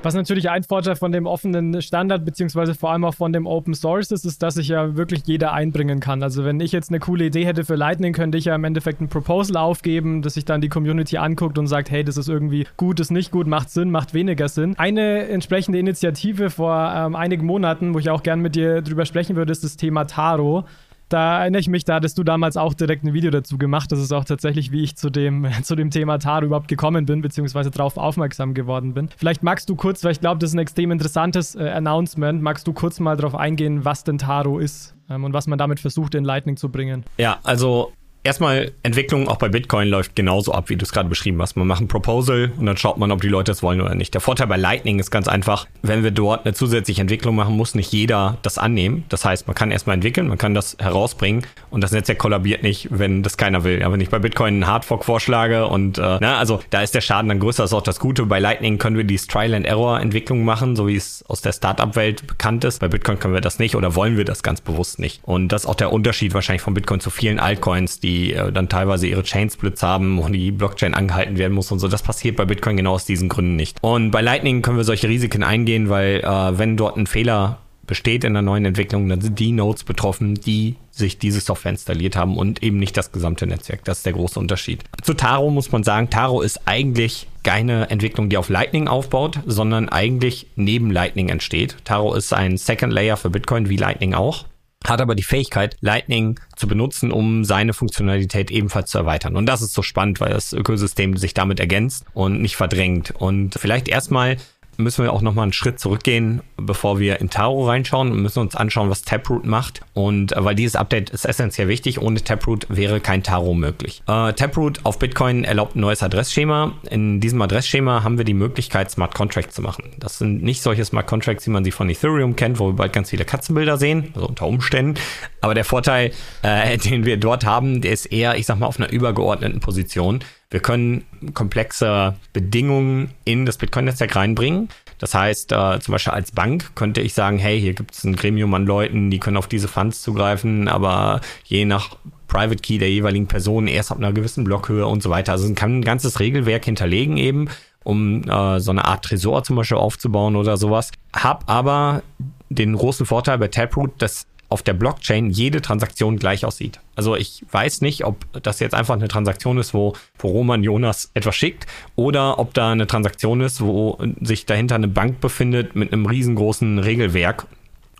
S1: Was natürlich ein Vorteil von dem offenen Standard, beziehungsweise vor allem auch von dem Open Source ist, ist, dass sich ja wirklich jeder einbringen kann. Also wenn ich jetzt eine coole Idee hätte für Lightning, könnte ich ja im Endeffekt ein Proposal aufgeben, das sich dann die Community anguckt und sagt, hey, das ist irgendwie gut, ist nicht gut, macht Sinn, macht weniger Sinn. Eine entsprechende Initiative vor ähm, einigen Monaten, wo ich auch gerne mit dir drüber sprechen würde, ist das Thema Taro. Da erinnere ich mich, da hattest du damals auch direkt ein Video dazu gemacht. Das ist auch tatsächlich, wie ich zu dem, zu dem Thema Taro überhaupt gekommen bin, beziehungsweise darauf aufmerksam geworden bin. Vielleicht magst du kurz, weil ich glaube, das ist ein extrem interessantes äh, Announcement, magst du kurz mal darauf eingehen, was denn Taro ist ähm, und was man damit versucht, in Lightning zu bringen?
S2: Ja, also Erstmal, Entwicklung auch bei Bitcoin läuft genauso ab, wie du es gerade beschrieben hast. Man macht ein Proposal und dann schaut man, ob die Leute es wollen oder nicht. Der Vorteil bei Lightning ist ganz einfach, wenn wir dort eine zusätzliche Entwicklung machen, muss nicht jeder das annehmen. Das heißt, man kann erstmal entwickeln, man kann das herausbringen und das Netzwerk kollabiert nicht, wenn das keiner will. Ja, wenn ich bei Bitcoin einen Hardfork vorschlage und, äh, na, also da ist der Schaden dann größer, das ist auch das Gute. Bei Lightning können wir die Trial-and-Error-Entwicklung machen, so wie es aus der Startup-Welt bekannt ist. Bei Bitcoin können wir das nicht oder wollen wir das ganz bewusst nicht. Und das ist auch der Unterschied wahrscheinlich von Bitcoin zu vielen Altcoins, die die äh, dann teilweise ihre Chainsplits haben und die Blockchain angehalten werden muss und so. Das passiert bei Bitcoin genau aus diesen Gründen nicht. Und bei Lightning können wir solche Risiken eingehen, weil äh, wenn dort ein Fehler besteht in der neuen Entwicklung, dann sind die Nodes betroffen, die sich diese Software installiert haben und eben nicht das gesamte Netzwerk. Das ist der große Unterschied. Zu Taro muss man sagen, Taro ist eigentlich keine Entwicklung, die auf Lightning aufbaut, sondern eigentlich neben Lightning entsteht. Taro ist ein Second Layer für Bitcoin, wie Lightning auch hat aber die Fähigkeit, Lightning zu benutzen, um seine Funktionalität ebenfalls zu erweitern. Und das ist so spannend, weil das Ökosystem sich damit ergänzt und nicht verdrängt. Und vielleicht erstmal müssen wir auch nochmal einen Schritt zurückgehen, bevor wir in Taro reinschauen und müssen uns anschauen, was Taproot macht. Und äh, weil dieses Update ist essentiell wichtig, ohne Taproot wäre kein Taro möglich. Äh, Taproot auf Bitcoin erlaubt ein neues Adressschema. In diesem Adressschema haben wir die Möglichkeit, Smart Contracts zu machen. Das sind nicht solche Smart Contracts, wie man sie von Ethereum kennt, wo wir bald ganz viele Katzenbilder sehen, also unter Umständen. Aber der Vorteil, äh, den wir dort haben, der ist eher, ich sag mal, auf einer übergeordneten Position. Wir können komplexe Bedingungen in das Bitcoin-Netzwerk reinbringen. Das heißt, äh, zum Beispiel als Bank könnte ich sagen, hey, hier gibt es ein Gremium an Leuten, die können auf diese Funds zugreifen, aber je nach Private Key der jeweiligen Person erst ab einer gewissen Blockhöhe und so weiter. Also man kann ein ganzes Regelwerk hinterlegen eben, um äh, so eine Art Tresor zum Beispiel aufzubauen oder sowas. Hab aber den großen Vorteil bei Taproot, dass auf der Blockchain jede Transaktion gleich aussieht. Also ich weiß nicht, ob das jetzt einfach eine Transaktion ist, wo, wo Roman Jonas etwas schickt oder ob da eine Transaktion ist, wo sich dahinter eine Bank befindet mit einem riesengroßen Regelwerk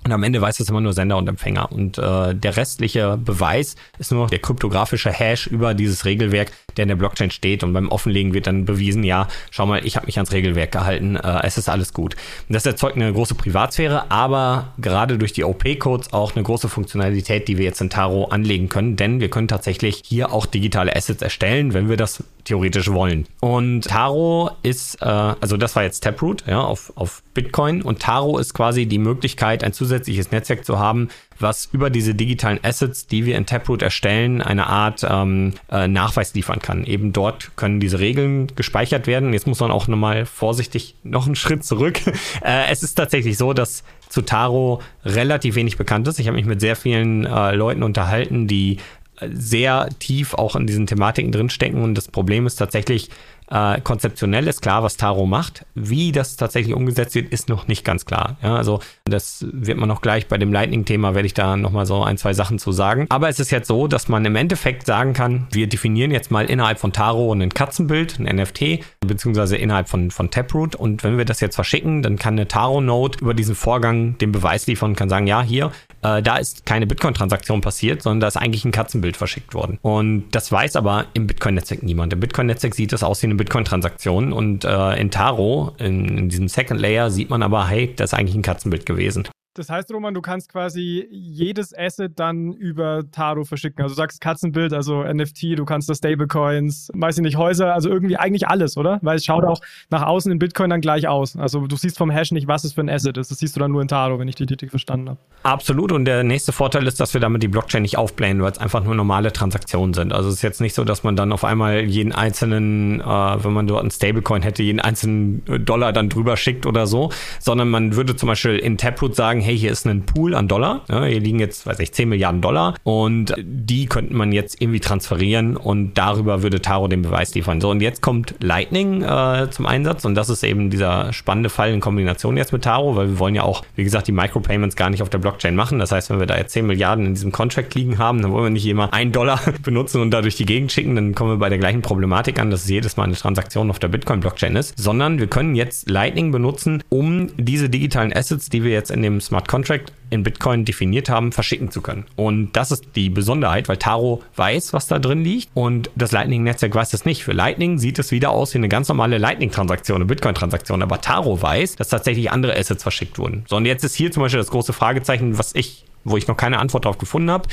S2: Und am Ende weiß es immer nur Sender und Empfänger. Und äh, der restliche Beweis ist nur der kryptografische Hash über dieses Regelwerk, der in der Blockchain steht. Und beim Offenlegen wird dann bewiesen, ja, schau mal, ich habe mich ans Regelwerk gehalten, äh, es ist alles gut. Und das erzeugt eine große Privatsphäre, aber gerade durch die OP-Codes auch eine große Funktionalität, die wir jetzt in Taro anlegen können. Denn wir können tatsächlich hier auch digitale Assets erstellen, wenn wir das theoretisch wollen. Und Taro ist, äh, also das war jetzt Taproot ja, auf, auf Bitcoin. Und Taro ist quasi die Möglichkeit, ein zusätzliches Netzwerk zu haben, was über diese digitalen Assets, die wir in Taproot erstellen, eine Art ähm, äh, Nachweis liefern kann. Eben dort können diese Regeln gespeichert werden. Jetzt muss man auch nochmal vorsichtig noch einen Schritt zurück. äh, es ist tatsächlich so, dass zu Taro relativ wenig bekannt ist. Ich habe mich mit sehr vielen äh, Leuten unterhalten, die sehr tief auch in diesen Thematiken drinstecken. Und das Problem ist tatsächlich, äh, konzeptionell ist klar, was Taro macht. Wie das tatsächlich umgesetzt wird, ist noch nicht ganz klar. Ja, also das wird man noch gleich bei dem Lightning-Thema, werde ich da nochmal so ein, zwei Sachen zu sagen. Aber es ist jetzt so, dass man im Endeffekt sagen kann, wir definieren jetzt mal innerhalb von Taro ein Katzenbild, ein NFT, beziehungsweise innerhalb von, von Taproot. Und wenn wir das jetzt verschicken, dann kann eine Taro-Node über diesen Vorgang den Beweis liefern und kann sagen, ja, hier, äh, da ist keine Bitcoin-Transaktion passiert, sondern da ist eigentlich ein Katzenbild verschickt worden. Und das weiß aber im Bitcoin-Netzwerk niemand. Im Bitcoin-Netzwerk sieht das aus wie eine Bitcoin-Transaktion und äh, in Taro, in, in, diesem Second Layer, sieht man aber, hey, das ist eigentlich ein Katzenbild gewesen.
S1: Das heißt, Roman, du kannst quasi jedes Asset dann über Taro verschicken. Also du sagst Katzenbild, also NFT, du kannst das Stablecoins, weiß ich nicht, Häuser, also irgendwie eigentlich alles, oder? Weil es schaut auch nach außen in Bitcoin dann gleich aus. Also du siehst vom Hash nicht, was es für ein Asset ist. Das siehst du dann nur in Taro, wenn ich die richtig verstanden habe.
S2: Absolut. Und der nächste Vorteil ist, dass wir damit die Blockchain nicht aufblähen, weil es einfach nur normale Transaktionen sind. Also es ist jetzt nicht so, dass man dann auf einmal jeden einzelnen, äh, wenn man dort ein Stablecoin hätte, jeden einzelnen Dollar dann drüber schickt oder so, sondern man würde zum Beispiel in Taproot sagen, hey, hier ist ein Pool an Dollar. Ja, hier liegen jetzt, weiß ich, 10 Milliarden Dollar und die könnte man jetzt irgendwie transferieren und darüber würde Taro den Beweis liefern. So, und jetzt kommt Lightning äh, zum Einsatz und das ist eben dieser spannende Fall in Kombination jetzt mit Taro, weil wir wollen ja auch, wie gesagt, die Micropayments gar nicht auf der Blockchain machen. Das heißt, wenn wir da jetzt 10 Milliarden in diesem Contract liegen haben, dann wollen wir nicht immer einen Dollar benutzen und dadurch die Gegend schicken, dann kommen wir bei der gleichen Problematik an, dass es jedes Mal eine Transaktion auf der Bitcoin-Blockchain ist, sondern wir können jetzt Lightning benutzen, um diese digitalen Assets, die wir jetzt in dem Smart Smart Contract in Bitcoin definiert haben, verschicken zu können. Und das ist die Besonderheit, weil Taro weiß, was da drin liegt und das Lightning-Netzwerk weiß das nicht. Für Lightning sieht es wieder aus wie eine ganz normale Lightning-Transaktion, eine Bitcoin-Transaktion, aber Taro weiß, dass tatsächlich andere Assets verschickt wurden. So, und jetzt ist hier zum Beispiel das große Fragezeichen, was ich wo ich noch keine Antwort darauf gefunden habe.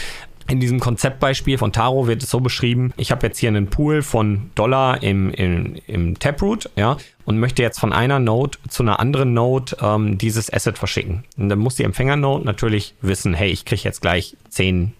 S2: In diesem Konzeptbeispiel von Taro wird es so beschrieben, ich habe jetzt hier einen Pool von Dollar im, im, im Taproot, ja, und möchte jetzt von einer Node zu einer anderen Node ähm, dieses Asset verschicken. Und dann muss die Empfänger-Node natürlich wissen, hey, ich kriege jetzt gleich 10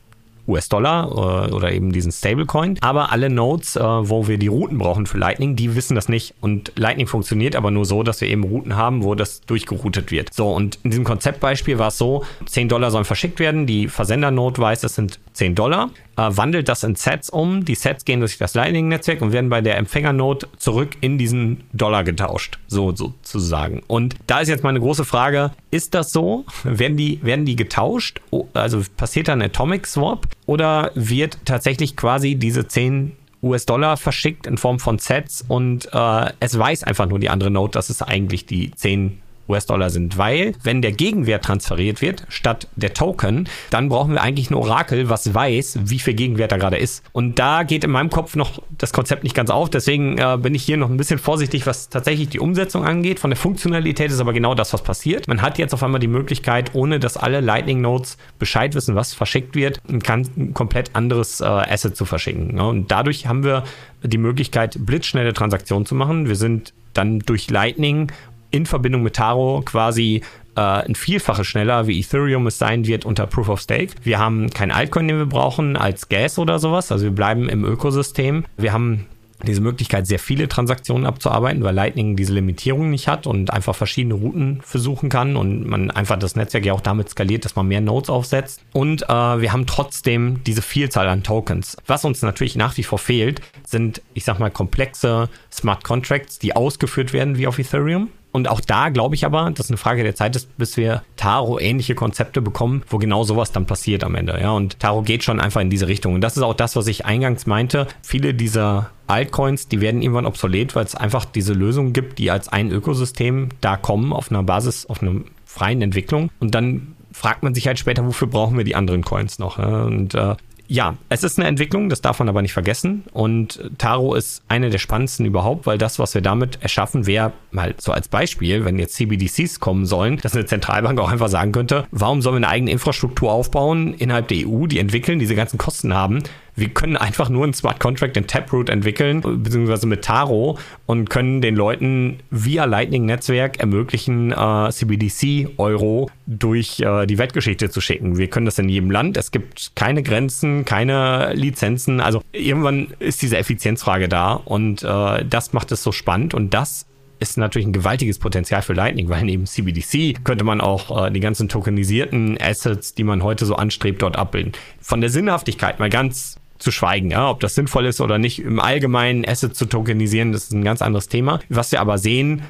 S2: US-Dollar äh, oder eben diesen Stablecoin. Aber alle Nodes, äh, wo wir die Routen brauchen für Lightning, die wissen das nicht. Und Lightning funktioniert aber nur so, dass wir eben Routen haben, wo das durchgeroutet wird. So, und in diesem Konzeptbeispiel war es so, 10 Dollar sollen verschickt werden. Die Versendernode weiß, es sind 10 Dollar äh, wandelt das in Sets um. Die Sets gehen durch das Lightning-Netzwerk und werden bei der Empfängernode zurück in diesen Dollar getauscht, so sozusagen. Und da ist jetzt meine große Frage, ist das so? Werden die, werden die getauscht? Also passiert da ein Atomic Swap? Oder wird tatsächlich quasi diese 10 US-Dollar verschickt in Form von Sets und äh, es weiß einfach nur die andere Node, dass es eigentlich die 10 US-Dollar sind, weil wenn der Gegenwert transferiert wird statt der Token, dann brauchen wir eigentlich ein Orakel, was weiß, wie viel Gegenwert da gerade ist. Und da geht in meinem Kopf noch das Konzept nicht ganz auf. Deswegen äh, bin ich hier noch ein bisschen vorsichtig, was tatsächlich die Umsetzung angeht. Von der Funktionalität ist aber genau das, was passiert. Man hat jetzt auf einmal die Möglichkeit, ohne dass alle Lightning Nodes Bescheid wissen, was verschickt wird, ein, ein komplett anderes äh, Asset zu verschicken. Ne? Und dadurch haben wir die Möglichkeit, blitzschnelle Transaktionen zu machen. Wir sind dann durch Lightning in Verbindung mit Taro quasi äh, ein Vielfaches schneller, wie Ethereum es sein wird unter Proof of Stake. Wir haben kein Altcoin, den wir brauchen als Gas oder sowas. Also wir bleiben im Ökosystem. Wir haben diese Möglichkeit, sehr viele Transaktionen abzuarbeiten, weil Lightning diese Limitierung nicht hat und einfach verschiedene Routen versuchen kann und man einfach das Netzwerk ja auch damit skaliert, dass man mehr Nodes aufsetzt. Und äh, wir haben trotzdem diese Vielzahl an Tokens. Was uns natürlich nach wie vor fehlt, sind, ich sag mal, komplexe Smart Contracts, die ausgeführt werden wie auf Ethereum. Und auch da glaube ich aber, dass eine Frage der Zeit ist, bis wir Taro ähnliche Konzepte bekommen, wo genau sowas dann passiert am Ende. Ja, und Taro geht schon einfach in diese Richtung. Und das ist auch das, was ich eingangs meinte. Viele dieser Altcoins, die werden irgendwann obsolet, weil es einfach diese Lösungen gibt, die als ein Ökosystem da kommen auf einer Basis, auf einer freien Entwicklung. Und dann fragt man sich halt später, wofür brauchen wir die anderen Coins noch? Und äh, ja, es ist eine Entwicklung, das darf man aber nicht vergessen. Und Taro ist eine der spannendsten überhaupt, weil das, was wir damit erschaffen, wäre mal so als Beispiel, wenn jetzt CBDCs kommen sollen, dass eine Zentralbank auch einfach sagen könnte, warum sollen wir eine eigene Infrastruktur aufbauen innerhalb der EU, die entwickeln, diese ganzen Kosten haben, wir können einfach nur einen Smart Contract in Taproot entwickeln, beziehungsweise mit Taro und können den Leuten via Lightning-Netzwerk ermöglichen, äh, CBDC-Euro durch äh, die Weltgeschichte zu schicken. Wir können das in jedem Land. Es gibt keine Grenzen, keine Lizenzen. Also irgendwann ist diese Effizienzfrage da und äh, das macht es so spannend und das ist natürlich ein gewaltiges Potenzial für Lightning, weil neben CBDC könnte man auch äh, die ganzen tokenisierten Assets, die man heute so anstrebt, dort abbilden. Von der Sinnhaftigkeit mal ganz zu schweigen. Ja? Ob das sinnvoll ist oder nicht, im Allgemeinen Assets zu tokenisieren, das ist ein ganz anderes Thema. Was wir aber sehen,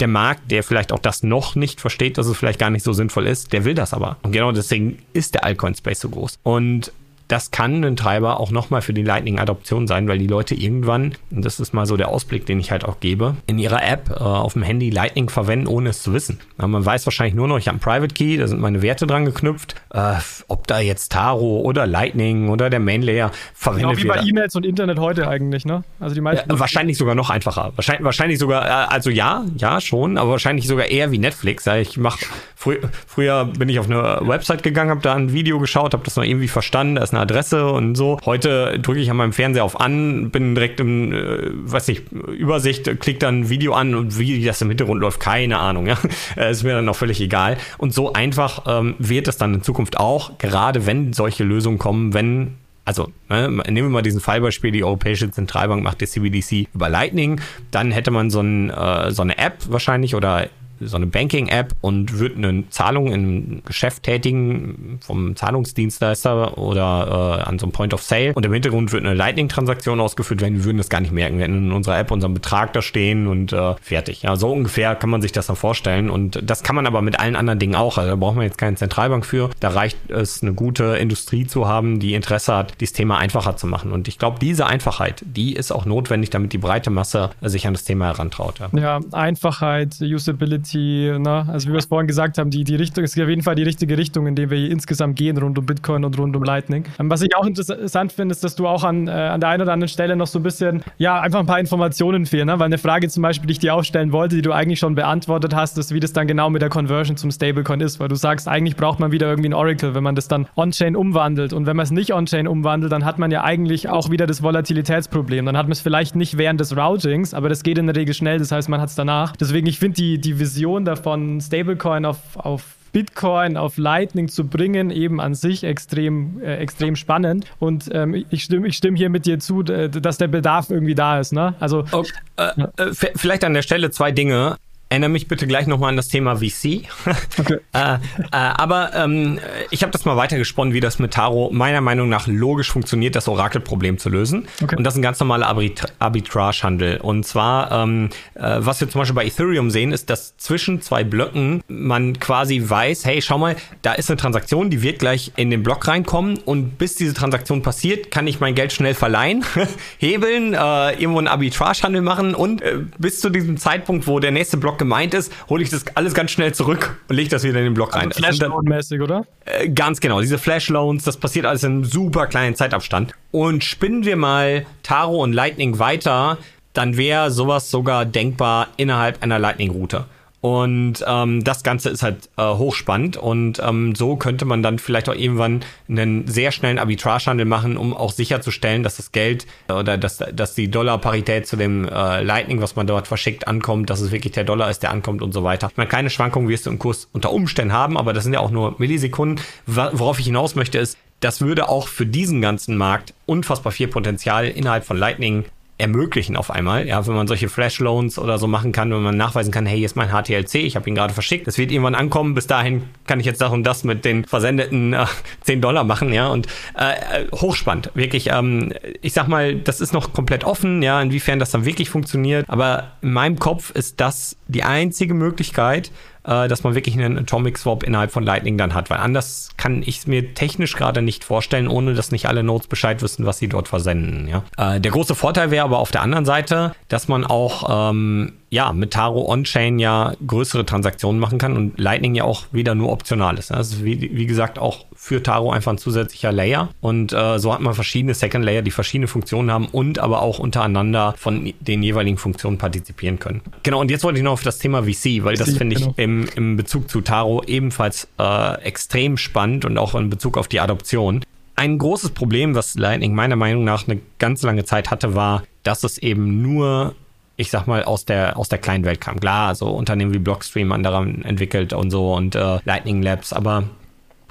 S2: der Markt, der vielleicht auch das noch nicht versteht, dass es vielleicht gar nicht so sinnvoll ist, der will das aber. Und genau deswegen ist der Altcoin-Space so groß. Und das kann ein Treiber auch nochmal für die Lightning-Adoption sein, weil die Leute irgendwann, und das ist mal so der Ausblick, den ich halt auch gebe, in ihrer App äh, auf dem Handy Lightning verwenden, ohne es zu wissen. Ja, man weiß wahrscheinlich nur noch, ich habe einen Private Key, da sind meine Werte dran geknüpft. Äh, ob da jetzt Taro oder Lightning oder der Main Layer verwendet
S1: wird. Genau wie bei E-Mails und Internet heute eigentlich, ne?
S2: Also die meisten. Ja, wahrscheinlich sogar noch einfacher. Wahrscheinlich, wahrscheinlich sogar, äh, also ja, ja schon, aber wahrscheinlich sogar eher wie Netflix. Ich mache frü früher bin ich auf eine Website gegangen, habe da ein Video geschaut, habe das noch irgendwie verstanden, da ist eine Adresse und so. Heute drücke ich an meinem Fernseher auf an, bin direkt im, äh, weiß nicht, Übersicht, klick dann ein Video an und wie das im Hintergrund läuft, keine Ahnung, ja. Äh, ist mir dann auch völlig egal. Und so einfach ähm, wird es dann in Zukunft auch, gerade wenn solche Lösungen kommen, wenn also ne, nehmen wir mal diesen Fallbeispiel, die Europäische Zentralbank macht die CBDC über Lightning, dann hätte man so, ein, äh, so eine App wahrscheinlich oder so eine Banking-App und würde eine Zahlung in einem Geschäft tätigen vom Zahlungsdienstleister oder äh, an so einem Point of Sale und im Hintergrund wird eine Lightning-Transaktion ausgeführt werden. Wir würden das gar nicht merken. Wir hätten in unserer App unseren Betrag da stehen und äh, fertig. Ja, so ungefähr kann man sich das dann vorstellen und das kann man aber mit allen anderen Dingen auch. Also da braucht man jetzt keine Zentralbank für. Da reicht es, eine gute Industrie zu haben, die Interesse hat, dieses Thema einfacher zu machen. Und ich glaube, diese Einfachheit, die ist auch notwendig, damit die breite Masse sich an das Thema herantraut.
S1: Ja, ja Einfachheit, Usability, Community, ne? also wie wir es vorhin gesagt haben, die, die Richtung ist auf jeden Fall die richtige Richtung, in der wir insgesamt gehen rund um Bitcoin und rund um Lightning. Ähm, was ich auch interessant finde, ist, dass du auch an, äh, an der einen oder anderen Stelle noch so ein bisschen, ja, einfach ein paar Informationen fehlen, ne? weil eine Frage zum Beispiel, die ich dir aufstellen wollte, die du eigentlich schon beantwortet hast, ist, wie das dann genau mit der Conversion zum Stablecoin ist, weil du sagst, eigentlich braucht man wieder irgendwie ein Oracle, wenn man das dann on-chain umwandelt und wenn man es nicht on-chain umwandelt, dann hat man ja eigentlich auch wieder das Volatilitätsproblem. Dann hat man es vielleicht nicht während des Routings, aber das geht in der Regel schnell, das heißt, man hat es danach. Deswegen, ich finde die, die Vision Vision davon, Stablecoin auf, auf Bitcoin auf Lightning zu bringen, eben an sich extrem, äh, extrem spannend. Und ähm, ich stimme ich stimm hier mit dir zu, dass der Bedarf irgendwie da ist. Ne?
S2: Also, okay. äh, ja. Äh, vielleicht an der Stelle zwei Dinge. Erinnere mich bitte gleich nochmal an das Thema VC. Okay. äh, äh, aber ähm, ich habe das mal weitergesponnen, wie das mit Taro meiner Meinung nach logisch funktioniert, das Orakelproblem zu lösen. Okay. Und das ist ein ganz normaler Arbitra Arbitragehandel. Und zwar, ähm, äh, was wir zum Beispiel bei Ethereum sehen, ist, dass zwischen zwei Blöcken man quasi weiß, hey, schau mal, da ist eine Transaktion, die wird gleich in den Block reinkommen und bis diese Transaktion passiert, kann ich mein Geld schnell verleihen, hebeln, äh, irgendwo einen Arbitragehandel machen und äh, bis zu diesem Zeitpunkt, wo der nächste Block gemeint ist, hole ich das alles ganz schnell zurück und lege das wieder in den Block rein.
S1: Also Flash-Loan-mäßig, oder?
S2: Äh, ganz genau. Diese Flash-Loans, das passiert alles in einem super kleinen Zeitabstand. Und spinnen wir mal Taro und Lightning weiter, dann wäre sowas sogar denkbar innerhalb einer Lightning-Route. Und ähm, das Ganze ist halt äh, hochspannend und ähm, so könnte man dann vielleicht auch irgendwann einen sehr schnellen Arbitragehandel machen, um auch sicherzustellen, dass das Geld äh, oder dass, dass die Dollarparität zu dem äh, Lightning, was man dort verschickt, ankommt, dass es wirklich der Dollar ist, der ankommt und so weiter. Ich meine, keine Schwankungen wirst du im Kurs unter Umständen haben, aber das sind ja auch nur Millisekunden. Worauf ich hinaus möchte ist, das würde auch für diesen ganzen Markt unfassbar viel Potenzial innerhalb von Lightning ermöglichen auf einmal. Ja, wenn man solche Flash Loans oder so machen kann, wenn man nachweisen kann, hey, hier ist mein HTLC, ich habe ihn gerade verschickt, das wird irgendwann ankommen, bis dahin kann ich jetzt das und das mit den versendeten äh, 10 Dollar machen, ja, und äh, hochspannend, wirklich, ähm, ich sag mal, das ist noch komplett offen, ja, inwiefern das dann wirklich funktioniert, aber in meinem Kopf ist das die einzige Möglichkeit, äh, dass man wirklich einen Atomic Swap innerhalb von Lightning dann hat, weil anders kann ich es mir technisch gerade nicht vorstellen, ohne dass nicht alle Nodes Bescheid wissen, was sie dort versenden. Ja? Äh, der große Vorteil wäre aber auf der anderen Seite, dass man auch ähm, ja, mit Taro On-Chain ja größere Transaktionen machen kann und Lightning ja auch wieder nur optional ist. Also wie, wie gesagt auch für Taro einfach ein zusätzlicher Layer und äh, so hat man verschiedene Second Layer, die verschiedene Funktionen haben und aber auch untereinander von den jeweiligen Funktionen partizipieren können. Genau, und jetzt wollte ich noch auf das Thema VC, weil das finde ich genau. im, im Bezug zu Taro ebenfalls äh, extrem spannend und auch in Bezug auf die Adoption. Ein großes Problem, was Lightning meiner Meinung nach eine ganz lange Zeit hatte, war, dass es eben nur ich sag mal, aus der, aus der kleinen Welt kam. Klar, so Unternehmen wie Blockstream haben daran entwickelt und so und äh, Lightning Labs, aber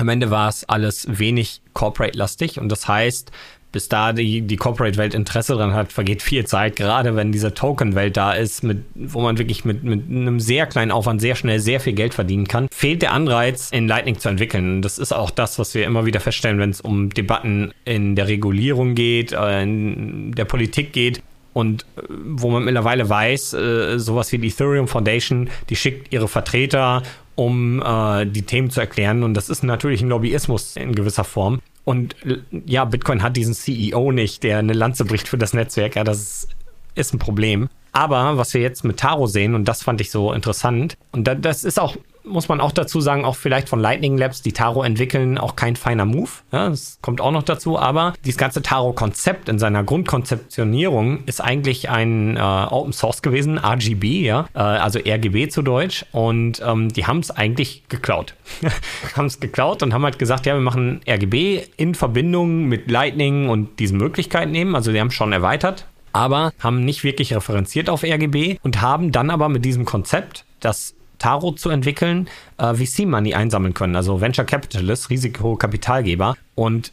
S2: am Ende war es alles wenig corporate-lastig und das heißt, bis da die, die Corporate-Welt Interesse dran hat, vergeht viel Zeit, gerade wenn diese Token-Welt da ist, mit, wo man wirklich mit, mit einem sehr kleinen Aufwand sehr schnell sehr viel Geld verdienen kann, fehlt der Anreiz, in Lightning zu entwickeln. Das ist auch das, was wir immer wieder feststellen, wenn es um Debatten in der Regulierung geht, äh, in der Politik geht. Und äh, wo man mittlerweile weiß, äh, sowas wie die Ethereum Foundation, die schickt ihre Vertreter um äh, die Themen zu erklären. Und das ist natürlich ein Lobbyismus in gewisser Form. Und ja, Bitcoin hat diesen CEO nicht, der eine Lanze bricht für das Netzwerk. Ja, das ist ein Problem. Aber was wir jetzt mit Taro sehen, und das fand ich so interessant, und das ist auch muss man auch dazu sagen, auch vielleicht von Lightning Labs, die Taro entwickeln, auch kein feiner Move. Ja, das kommt auch noch dazu. Aber dieses ganze Taro-Konzept in seiner Grundkonzeptionierung ist eigentlich ein äh, Open Source gewesen, RGB, ja, äh, also RGB zu Deutsch. Und ähm, die haben es eigentlich geklaut. haben es geklaut und haben halt gesagt, ja, wir machen RGB in Verbindung mit Lightning und diesen Möglichkeiten eben. Also die haben es schon erweitert, aber haben nicht wirklich referenziert auf RGB und haben dann aber mit diesem Konzept, das Taro zu entwickeln, äh, VC-Money einsammeln können, also Venture Capitalists, Risikokapitalgeber. Und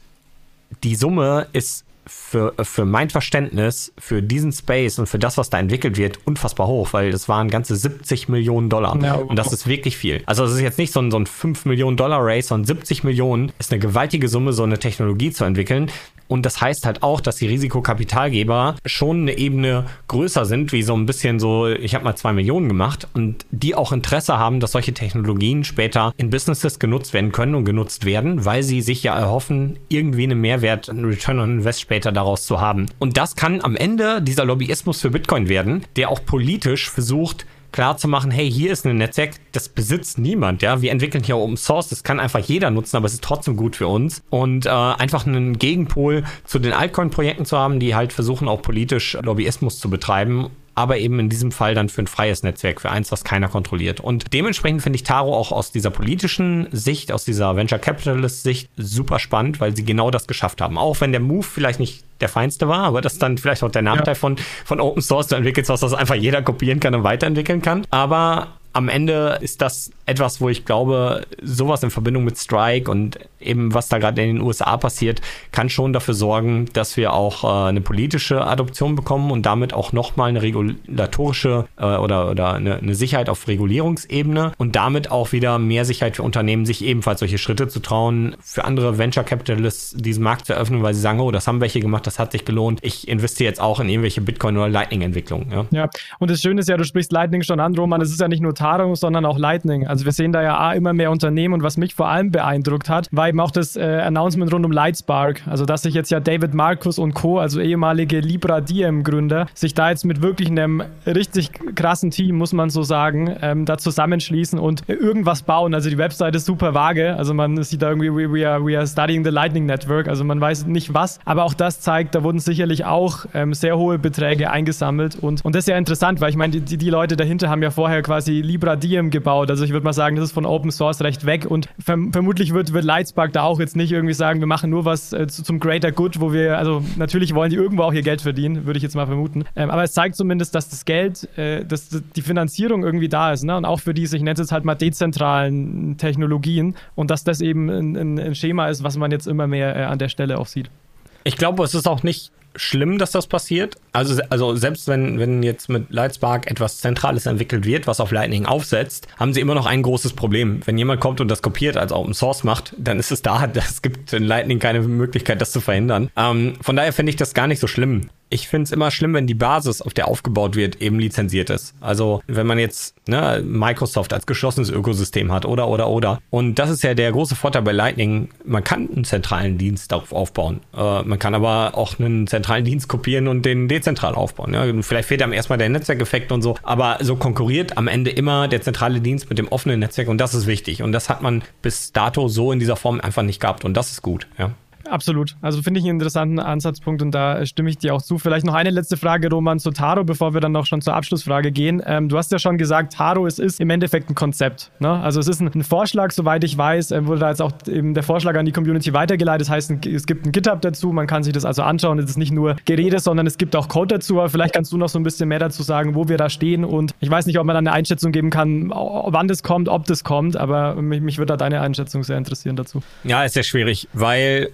S2: die Summe ist für, für mein Verständnis, für diesen Space und für das, was da entwickelt wird, unfassbar hoch, weil es waren ganze 70 Millionen Dollar. Ja. Und das ist wirklich viel. Also es ist jetzt nicht so ein, so ein 5 Millionen Dollar Race, sondern 70 Millionen ist eine gewaltige Summe, so eine Technologie zu entwickeln. Und das heißt halt auch, dass die Risikokapitalgeber schon eine Ebene größer sind, wie so ein bisschen so, ich habe mal zwei Millionen gemacht und die auch Interesse haben, dass solche Technologien später in Businesses genutzt werden können und genutzt werden, weil sie sich ja erhoffen, irgendwie einen Mehrwert, einen Return on Invest später daraus zu haben. Und das kann am Ende dieser Lobbyismus für Bitcoin werden, der auch politisch versucht, klar zu machen, hey, hier ist ein Netzwerk, das besitzt niemand, ja. Wir entwickeln hier Open Source, das kann einfach jeder nutzen, aber es ist trotzdem gut für uns. Und äh, einfach einen Gegenpol zu den Altcoin-Projekten zu haben, die halt versuchen, auch politisch Lobbyismus zu betreiben aber eben in diesem Fall dann für ein freies Netzwerk, für eins, was keiner kontrolliert. Und dementsprechend finde ich Taro auch aus dieser politischen Sicht, aus dieser Venture Capitalist Sicht super spannend, weil sie genau das geschafft haben. Auch wenn der Move vielleicht nicht der feinste war, aber das ist dann vielleicht auch der Nachteil ja. von, von Open Source. Du entwickelst was, das einfach jeder kopieren kann und weiterentwickeln kann. Aber am Ende ist das etwas, wo ich glaube, sowas in Verbindung mit Strike und eben was da gerade in den USA passiert, kann schon dafür sorgen, dass wir auch äh, eine politische Adoption bekommen und damit auch nochmal eine regulatorische äh, oder, oder eine, eine, Sicherheit auf Regulierungsebene und damit auch wieder mehr Sicherheit für Unternehmen, sich ebenfalls solche Schritte zu trauen, für andere Venture Capitalists diesen Markt zu eröffnen, weil sie sagen, oh, das haben welche gemacht, das hat sich gelohnt. Ich investiere jetzt auch in irgendwelche Bitcoin- oder Lightning-Entwicklungen. Ja?
S1: ja, und das Schöne ist ja, du sprichst Lightning schon an, Roman, es ist ja nicht nur Taro, sondern auch Lightning. Also wir sehen da ja immer mehr Unternehmen und was mich vor allem beeindruckt hat, war eben auch das äh, Announcement rund um Lightspark. Also dass sich jetzt ja David Marcus und Co., also ehemalige Libra Diem Gründer, sich da jetzt mit wirklich einem richtig krassen Team, muss man so sagen, ähm, da zusammenschließen und irgendwas bauen. Also die Website ist super vage. Also man sieht da irgendwie, we, we, are, we are studying the Lightning Network. Also man weiß nicht was. Aber auch das zeigt, da wurden sicherlich auch ähm, sehr hohe Beträge eingesammelt. Und, und das ist ja interessant, weil ich meine, die, die Leute dahinter haben ja vorher quasi Libra Diem gebaut. Also ich würde mal sagen, das ist von Open Source recht weg. Und verm vermutlich wird, wird Lightspark da auch jetzt nicht irgendwie sagen, wir machen nur was äh, zum Greater Good, wo wir, also natürlich wollen die irgendwo auch ihr Geld verdienen, würde ich jetzt mal vermuten. Ähm, aber es zeigt zumindest, dass das Geld, äh, dass die Finanzierung irgendwie da ist. Ne? Und auch für diese, ich nenne es jetzt halt mal dezentralen Technologien. Und dass das eben ein, ein Schema ist, was man jetzt immer mehr äh, an der Stelle auch sieht.
S2: Ich glaube, es ist auch nicht schlimm, dass das passiert. Also, also selbst wenn, wenn jetzt mit Lightspark etwas Zentrales entwickelt wird, was auf Lightning aufsetzt, haben sie immer noch ein großes Problem. Wenn jemand kommt und das kopiert als Open Source macht, dann ist es da. Es gibt in Lightning keine Möglichkeit, das zu verhindern. Ähm, von daher finde ich das gar nicht so schlimm. Ich finde es immer schlimm, wenn die Basis, auf der aufgebaut wird, eben lizenziert ist. Also wenn man jetzt ne, Microsoft als geschlossenes Ökosystem hat oder oder oder. Und das ist ja der große Vorteil bei Lightning. Man kann einen zentralen Dienst darauf aufbauen. Äh, man kann aber auch einen zentralen Dienst kopieren und den dezentral aufbauen. Ja? Vielleicht fehlt einem erstmal der Netzwerkeffekt und so. Aber so konkurriert am Ende immer der zentrale Dienst mit dem offenen Netzwerk und das ist wichtig. Und das hat man bis dato so in dieser Form einfach nicht gehabt und das ist gut. Ja.
S1: Absolut. Also finde ich einen interessanten Ansatzpunkt und da stimme ich dir auch zu. Vielleicht noch eine letzte Frage, Roman, zu Taro, bevor wir dann noch schon zur Abschlussfrage gehen. Ähm, du hast ja schon gesagt, Taro es ist im Endeffekt ein Konzept. Ne? Also es ist ein, ein Vorschlag, soweit ich weiß, äh, wurde da jetzt auch eben der Vorschlag an die Community weitergeleitet. Das heißt, es gibt ein GitHub dazu, man kann sich das also anschauen. Es ist nicht nur Gerede, sondern es gibt auch Code dazu. Aber vielleicht kannst du noch so ein bisschen mehr dazu sagen, wo wir da stehen. Und ich weiß nicht, ob man dann eine Einschätzung geben kann, wann das kommt, ob das kommt, aber mich, mich würde da deine Einschätzung sehr interessieren dazu.
S2: Ja, ist sehr schwierig, weil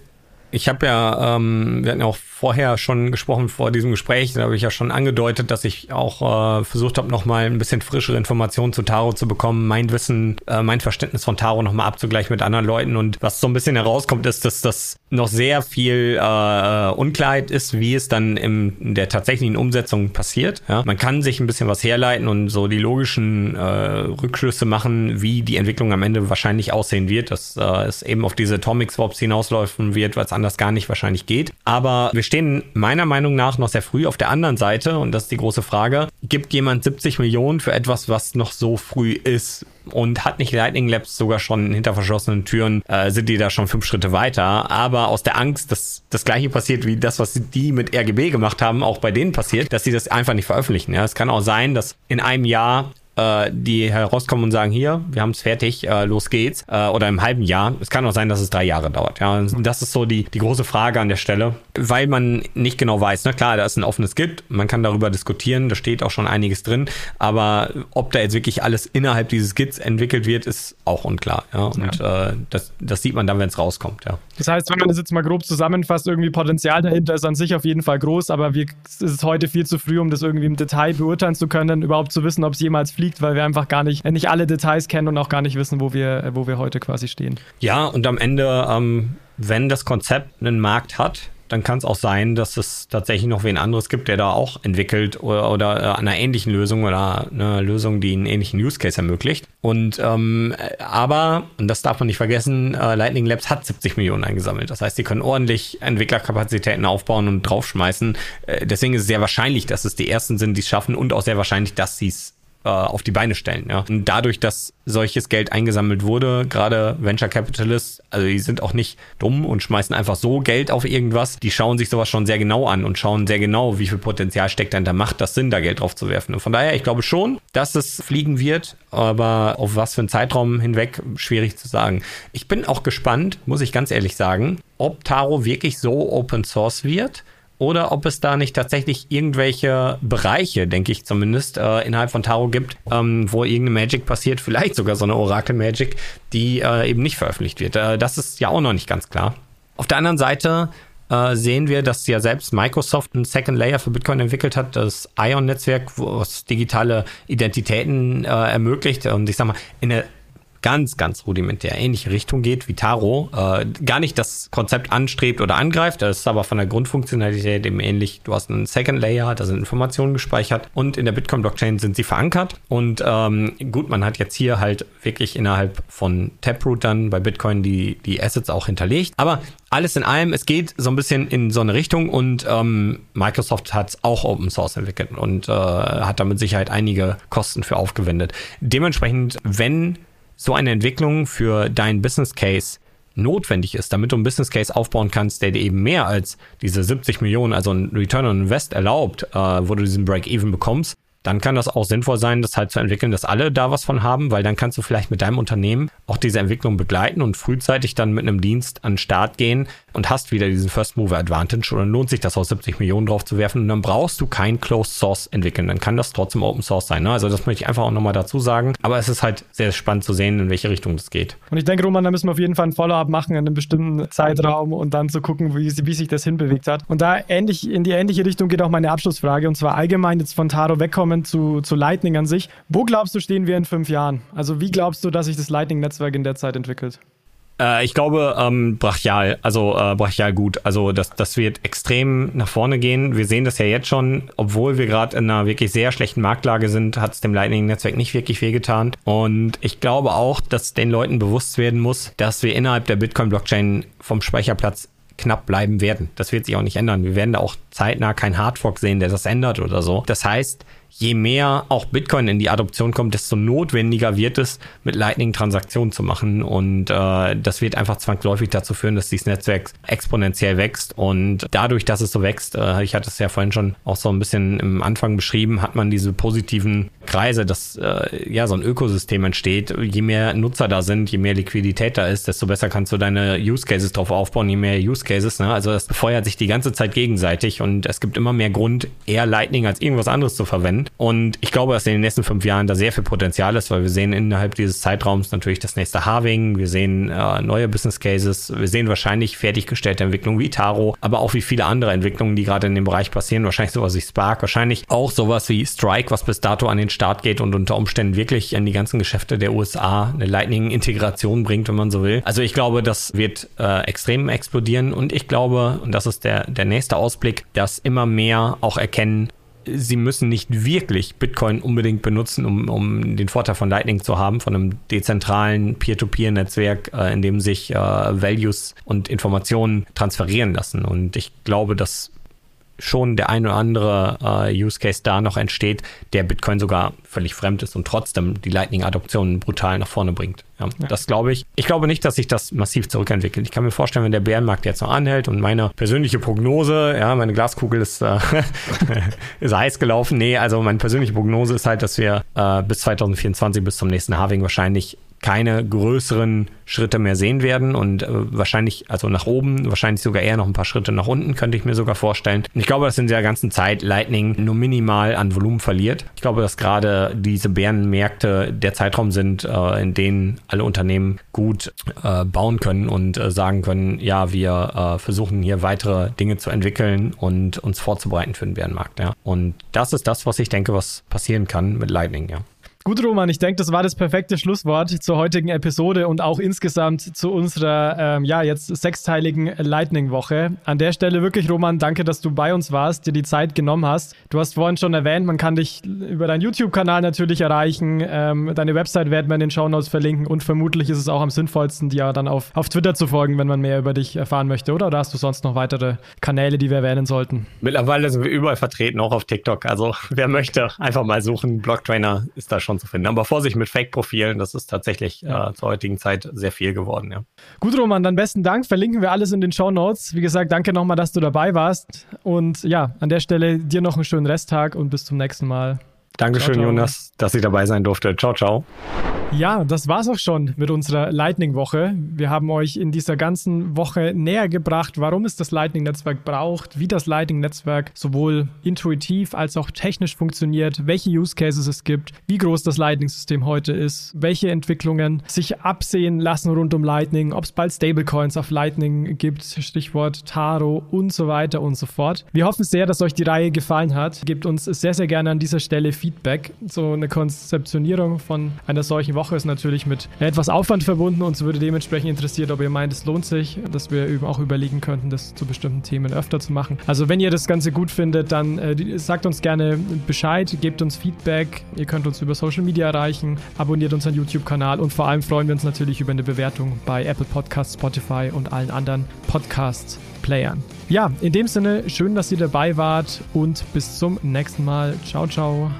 S2: ich habe ja, ähm, wir hatten ja auch vorher schon gesprochen vor diesem Gespräch, da habe ich ja schon angedeutet, dass ich auch äh, versucht habe, nochmal ein bisschen frischere Informationen zu Taro zu bekommen, mein Wissen, äh, mein Verständnis von Taro nochmal abzugleichen mit anderen Leuten. Und was so ein bisschen herauskommt, ist, dass das noch sehr viel äh, Unklarheit ist, wie es dann im, in der tatsächlichen Umsetzung passiert. Ja? Man kann sich ein bisschen was herleiten und so die logischen äh, Rückschlüsse machen, wie die Entwicklung am Ende wahrscheinlich aussehen wird, dass äh, es eben auf diese Atomic Swaps hinauslaufen wird, weil es anders gar nicht wahrscheinlich geht. Aber wir stehen meiner Meinung nach noch sehr früh auf der anderen Seite und das ist die große Frage. Gibt jemand 70 Millionen für etwas, was noch so früh ist? Und hat nicht Lightning Labs sogar schon hinter verschlossenen Türen, äh, sind die da schon fünf Schritte weiter. Aber aus der Angst, dass das gleiche passiert wie das, was die mit RGB gemacht haben, auch bei denen passiert, dass sie das einfach nicht veröffentlichen. Ja, es kann auch sein, dass in einem Jahr äh, die herauskommen und sagen, hier, wir haben es fertig, äh, los geht's. Äh, oder im halben Jahr. Es kann auch sein, dass es drei Jahre dauert. Ja, das ist so die, die große Frage an der Stelle, weil man nicht genau weiß. Ne? Klar, da ist ein offenes Git, man kann darüber diskutieren, da steht auch schon einiges drin, aber ob da jetzt wirklich alles innerhalb dieses Gits entwickelt wird, ist auch unklar. Ja? Und ja. Äh, das, das sieht man dann, wenn es rauskommt. Ja.
S1: Das heißt, wenn man das jetzt mal grob zusammenfasst, irgendwie Potenzial dahinter ist an sich auf jeden Fall groß, aber wir, es ist heute viel zu früh, um das irgendwie im Detail beurteilen zu können, überhaupt zu wissen, ob es jemals fliegt liegt, weil wir einfach gar nicht, nicht alle Details kennen und auch gar nicht wissen, wo wir, wo wir heute quasi stehen.
S2: Ja, und am Ende, ähm, wenn das Konzept einen Markt hat, dann kann es auch sein, dass es tatsächlich noch wen anderes gibt, der da auch entwickelt oder, oder äh, einer ähnlichen Lösung oder einer Lösung, die einen ähnlichen Use Case ermöglicht. Und ähm, aber, und das darf man nicht vergessen, äh, Lightning Labs hat 70 Millionen eingesammelt. Das heißt, die können ordentlich Entwicklerkapazitäten aufbauen und draufschmeißen. Äh, deswegen ist es sehr wahrscheinlich, dass es die ersten sind, die es schaffen und auch sehr wahrscheinlich, dass sie es äh, auf die Beine stellen. Ja. Und dadurch, dass solches Geld eingesammelt wurde, gerade Venture Capitalists, also die sind auch nicht dumm und schmeißen einfach so Geld auf irgendwas. Die schauen sich sowas schon sehr genau an und schauen sehr genau, wie viel Potenzial steckt da Macht das Sinn, da Geld drauf zu werfen. Und von daher, ich glaube schon, dass es fliegen wird, aber auf was für einen Zeitraum hinweg, schwierig zu sagen. Ich bin auch gespannt, muss ich ganz ehrlich sagen, ob Taro wirklich so Open Source wird oder ob es da nicht tatsächlich irgendwelche Bereiche, denke ich zumindest, äh, innerhalb von Taro gibt, ähm, wo irgendeine Magic passiert, vielleicht sogar so eine Oracle Magic, die äh, eben nicht veröffentlicht wird. Äh, das ist ja auch noch nicht ganz klar. Auf der anderen Seite äh, sehen wir, dass ja selbst Microsoft ein Second Layer für Bitcoin entwickelt hat, das Ion-Netzwerk, was digitale Identitäten äh, ermöglicht. Und ich sag mal, in der ganz, ganz rudimentär ähnliche Richtung geht wie Taro. Äh, gar nicht das Konzept anstrebt oder angreift, das ist aber von der Grundfunktionalität eben ähnlich. Du hast einen Second Layer, da sind Informationen gespeichert und in der Bitcoin-Blockchain sind sie verankert. Und ähm, gut, man hat jetzt hier halt wirklich innerhalb von Taproot dann bei Bitcoin die, die Assets auch hinterlegt. Aber alles in allem, es geht so ein bisschen in so eine Richtung und ähm, Microsoft hat es auch Open Source entwickelt und äh, hat da mit Sicherheit einige Kosten für aufgewendet. Dementsprechend, wenn so eine Entwicklung für deinen Business Case notwendig ist, damit du einen Business Case aufbauen kannst, der dir eben mehr als diese 70 Millionen, also ein Return on Invest erlaubt, äh, wo du diesen Break-Even bekommst, dann kann das auch sinnvoll sein, das halt zu entwickeln, dass alle da was von haben, weil dann kannst du vielleicht mit deinem Unternehmen auch diese Entwicklung begleiten und frühzeitig dann mit einem Dienst an den Start gehen und hast wieder diesen First Mover Advantage und dann lohnt sich das aus 70 Millionen drauf zu werfen und dann brauchst du kein Closed Source entwickeln, dann kann das trotzdem Open Source sein. Ne? Also das möchte ich einfach auch nochmal dazu sagen, aber es ist halt sehr spannend zu sehen, in welche Richtung das geht.
S1: Und ich denke, Roman, da müssen wir auf jeden Fall ein Follow-up machen in einem bestimmten Zeitraum und dann zu gucken, wie, wie sich das hinbewegt hat. Und da ähnlich, in die ähnliche Richtung geht auch meine Abschlussfrage und zwar allgemein jetzt von Taro wegkommen zu, zu Light Lightning an sich. Wo glaubst du, stehen wir in fünf Jahren? Also wie glaubst du, dass sich das Lightning-Netzwerk in der Zeit entwickelt?
S2: Äh, ich glaube, ähm, brachial, also äh, brachial gut. Also das, das wird extrem nach vorne gehen. Wir sehen das ja jetzt schon, obwohl wir gerade in einer wirklich sehr schlechten Marktlage sind, hat es dem Lightning-Netzwerk nicht wirklich wehgetan. Und ich glaube auch, dass den Leuten bewusst werden muss, dass wir innerhalb der Bitcoin-Blockchain vom Speicherplatz knapp bleiben werden. Das wird sich auch nicht ändern. Wir werden da auch zeitnah keinen Hardfork sehen, der das ändert oder so. Das heißt, je mehr auch Bitcoin in die Adoption kommt, desto notwendiger wird es, mit Lightning Transaktionen zu machen. Und äh, das wird einfach zwangsläufig dazu führen, dass dieses Netzwerk exponentiell wächst. Und dadurch, dass es so wächst, äh, ich hatte es ja vorhin schon auch so ein bisschen im Anfang beschrieben, hat man diese positiven Kreise, dass äh, ja so ein Ökosystem entsteht. Je mehr Nutzer da sind, je mehr Liquidität da ist, desto besser kannst du deine Use Cases drauf aufbauen, je mehr Use Cases. Ne? Also das befeuert sich die ganze Zeit gegenseitig und es gibt immer mehr Grund, eher Lightning als irgendwas anderes zu verwenden. Und ich glaube, dass in den nächsten fünf Jahren da sehr viel Potenzial ist, weil wir sehen innerhalb dieses Zeitraums natürlich das nächste Harving, wir sehen äh, neue Business Cases, wir sehen wahrscheinlich fertiggestellte Entwicklungen wie Taro, aber auch wie viele andere Entwicklungen, die gerade in dem Bereich passieren. Wahrscheinlich sowas wie Spark, wahrscheinlich auch sowas wie Strike, was bis dato an den Start geht und unter Umständen wirklich in die ganzen Geschäfte der USA eine Lightning-Integration bringt, wenn man so will. Also ich glaube, das wird äh, extrem explodieren und ich glaube, und das ist der, der nächste Ausblick, dass immer mehr auch erkennen, sie müssen nicht wirklich Bitcoin unbedingt benutzen, um, um den Vorteil von Lightning zu haben, von einem dezentralen Peer-to-Peer-Netzwerk, äh, in dem sich äh, Values und Informationen transferieren lassen. Und ich glaube, dass schon der ein oder andere äh, Use Case da noch entsteht, der Bitcoin sogar völlig fremd ist und trotzdem die Lightning-Adoption brutal nach vorne bringt. Ja, ja. Das glaube ich. Ich glaube nicht, dass sich das massiv zurückentwickelt. Ich kann mir vorstellen, wenn der Bärenmarkt jetzt noch anhält und meine persönliche Prognose, ja, meine Glaskugel ist, äh, ist heiß gelaufen. Nee, also meine persönliche Prognose ist halt, dass wir äh, bis 2024, bis zum nächsten Halving wahrscheinlich keine größeren Schritte mehr sehen werden und äh, wahrscheinlich, also nach oben, wahrscheinlich sogar eher noch ein paar Schritte nach unten, könnte ich mir sogar vorstellen. Ich glaube, dass in der ganzen Zeit Lightning nur minimal an Volumen verliert. Ich glaube, dass gerade diese Bärenmärkte der Zeitraum sind, äh, in denen alle Unternehmen gut äh, bauen können und sagen können, ja, wir versuchen hier weitere Dinge zu entwickeln und uns vorzubereiten für den Bärenmarkt. Ja. Und das ist das, was ich denke, was passieren kann mit Lightning, ja.
S1: Gut, Roman, ich denke, das war das perfekte Schlusswort zur heutigen Episode und auch insgesamt zu unserer, ähm, ja, jetzt sechsteiligen Lightning-Woche. An der Stelle wirklich, Roman, danke, dass du bei uns warst, dir die Zeit genommen hast. Du hast vorhin schon erwähnt, man kann dich über deinen YouTube-Kanal natürlich erreichen. Ähm, deine Website werden wir in den Shownotes verlinken und vermutlich ist es auch am sinnvollsten, dir dann auf, auf Twitter zu folgen, wenn man mehr über dich erfahren möchte, oder? Oder hast du sonst noch weitere Kanäle, die wir erwähnen sollten?
S2: Mittlerweile sind wir überall vertreten, auch auf TikTok. Also wer möchte, einfach mal suchen. Blocktrainer ist da schon zu finden. Aber Vorsicht mit Fake-Profilen, das ist tatsächlich äh, zur heutigen Zeit sehr viel geworden. Ja.
S1: Gut, Roman, dann besten Dank. Verlinken wir alles in den Show Notes. Wie gesagt, danke nochmal, dass du dabei warst. Und ja, an der Stelle dir noch einen schönen Resttag und bis zum nächsten Mal.
S2: Dankeschön, ciao, ciao. Jonas, dass ich dabei sein durfte. Ciao, ciao.
S1: Ja, das war's auch schon mit unserer Lightning-Woche. Wir haben euch in dieser ganzen Woche näher gebracht, warum es das Lightning-Netzwerk braucht, wie das Lightning-Netzwerk sowohl intuitiv als auch technisch funktioniert, welche Use Cases es gibt, wie groß das Lightning-System heute ist, welche Entwicklungen sich absehen lassen rund um Lightning, ob es bald Stablecoins auf Lightning gibt, Stichwort Taro und so weiter und so fort. Wir hoffen sehr, dass euch die Reihe gefallen hat. Gebt uns sehr, sehr gerne an dieser Stelle Feedback. So eine Konzeptionierung von einer solchen Woche ist natürlich mit etwas Aufwand verbunden. Uns würde dementsprechend interessiert, ob ihr meint, es lohnt sich, dass wir auch überlegen könnten, das zu bestimmten Themen öfter zu machen. Also wenn ihr das Ganze gut findet, dann äh, sagt uns gerne Bescheid, gebt uns Feedback. Ihr könnt uns über Social Media erreichen, abonniert unseren YouTube-Kanal und vor allem freuen wir uns natürlich über eine Bewertung bei Apple Podcasts, Spotify und allen anderen Podcast-Playern. Ja, in dem Sinne, schön, dass ihr dabei wart und bis zum nächsten Mal. Ciao, ciao.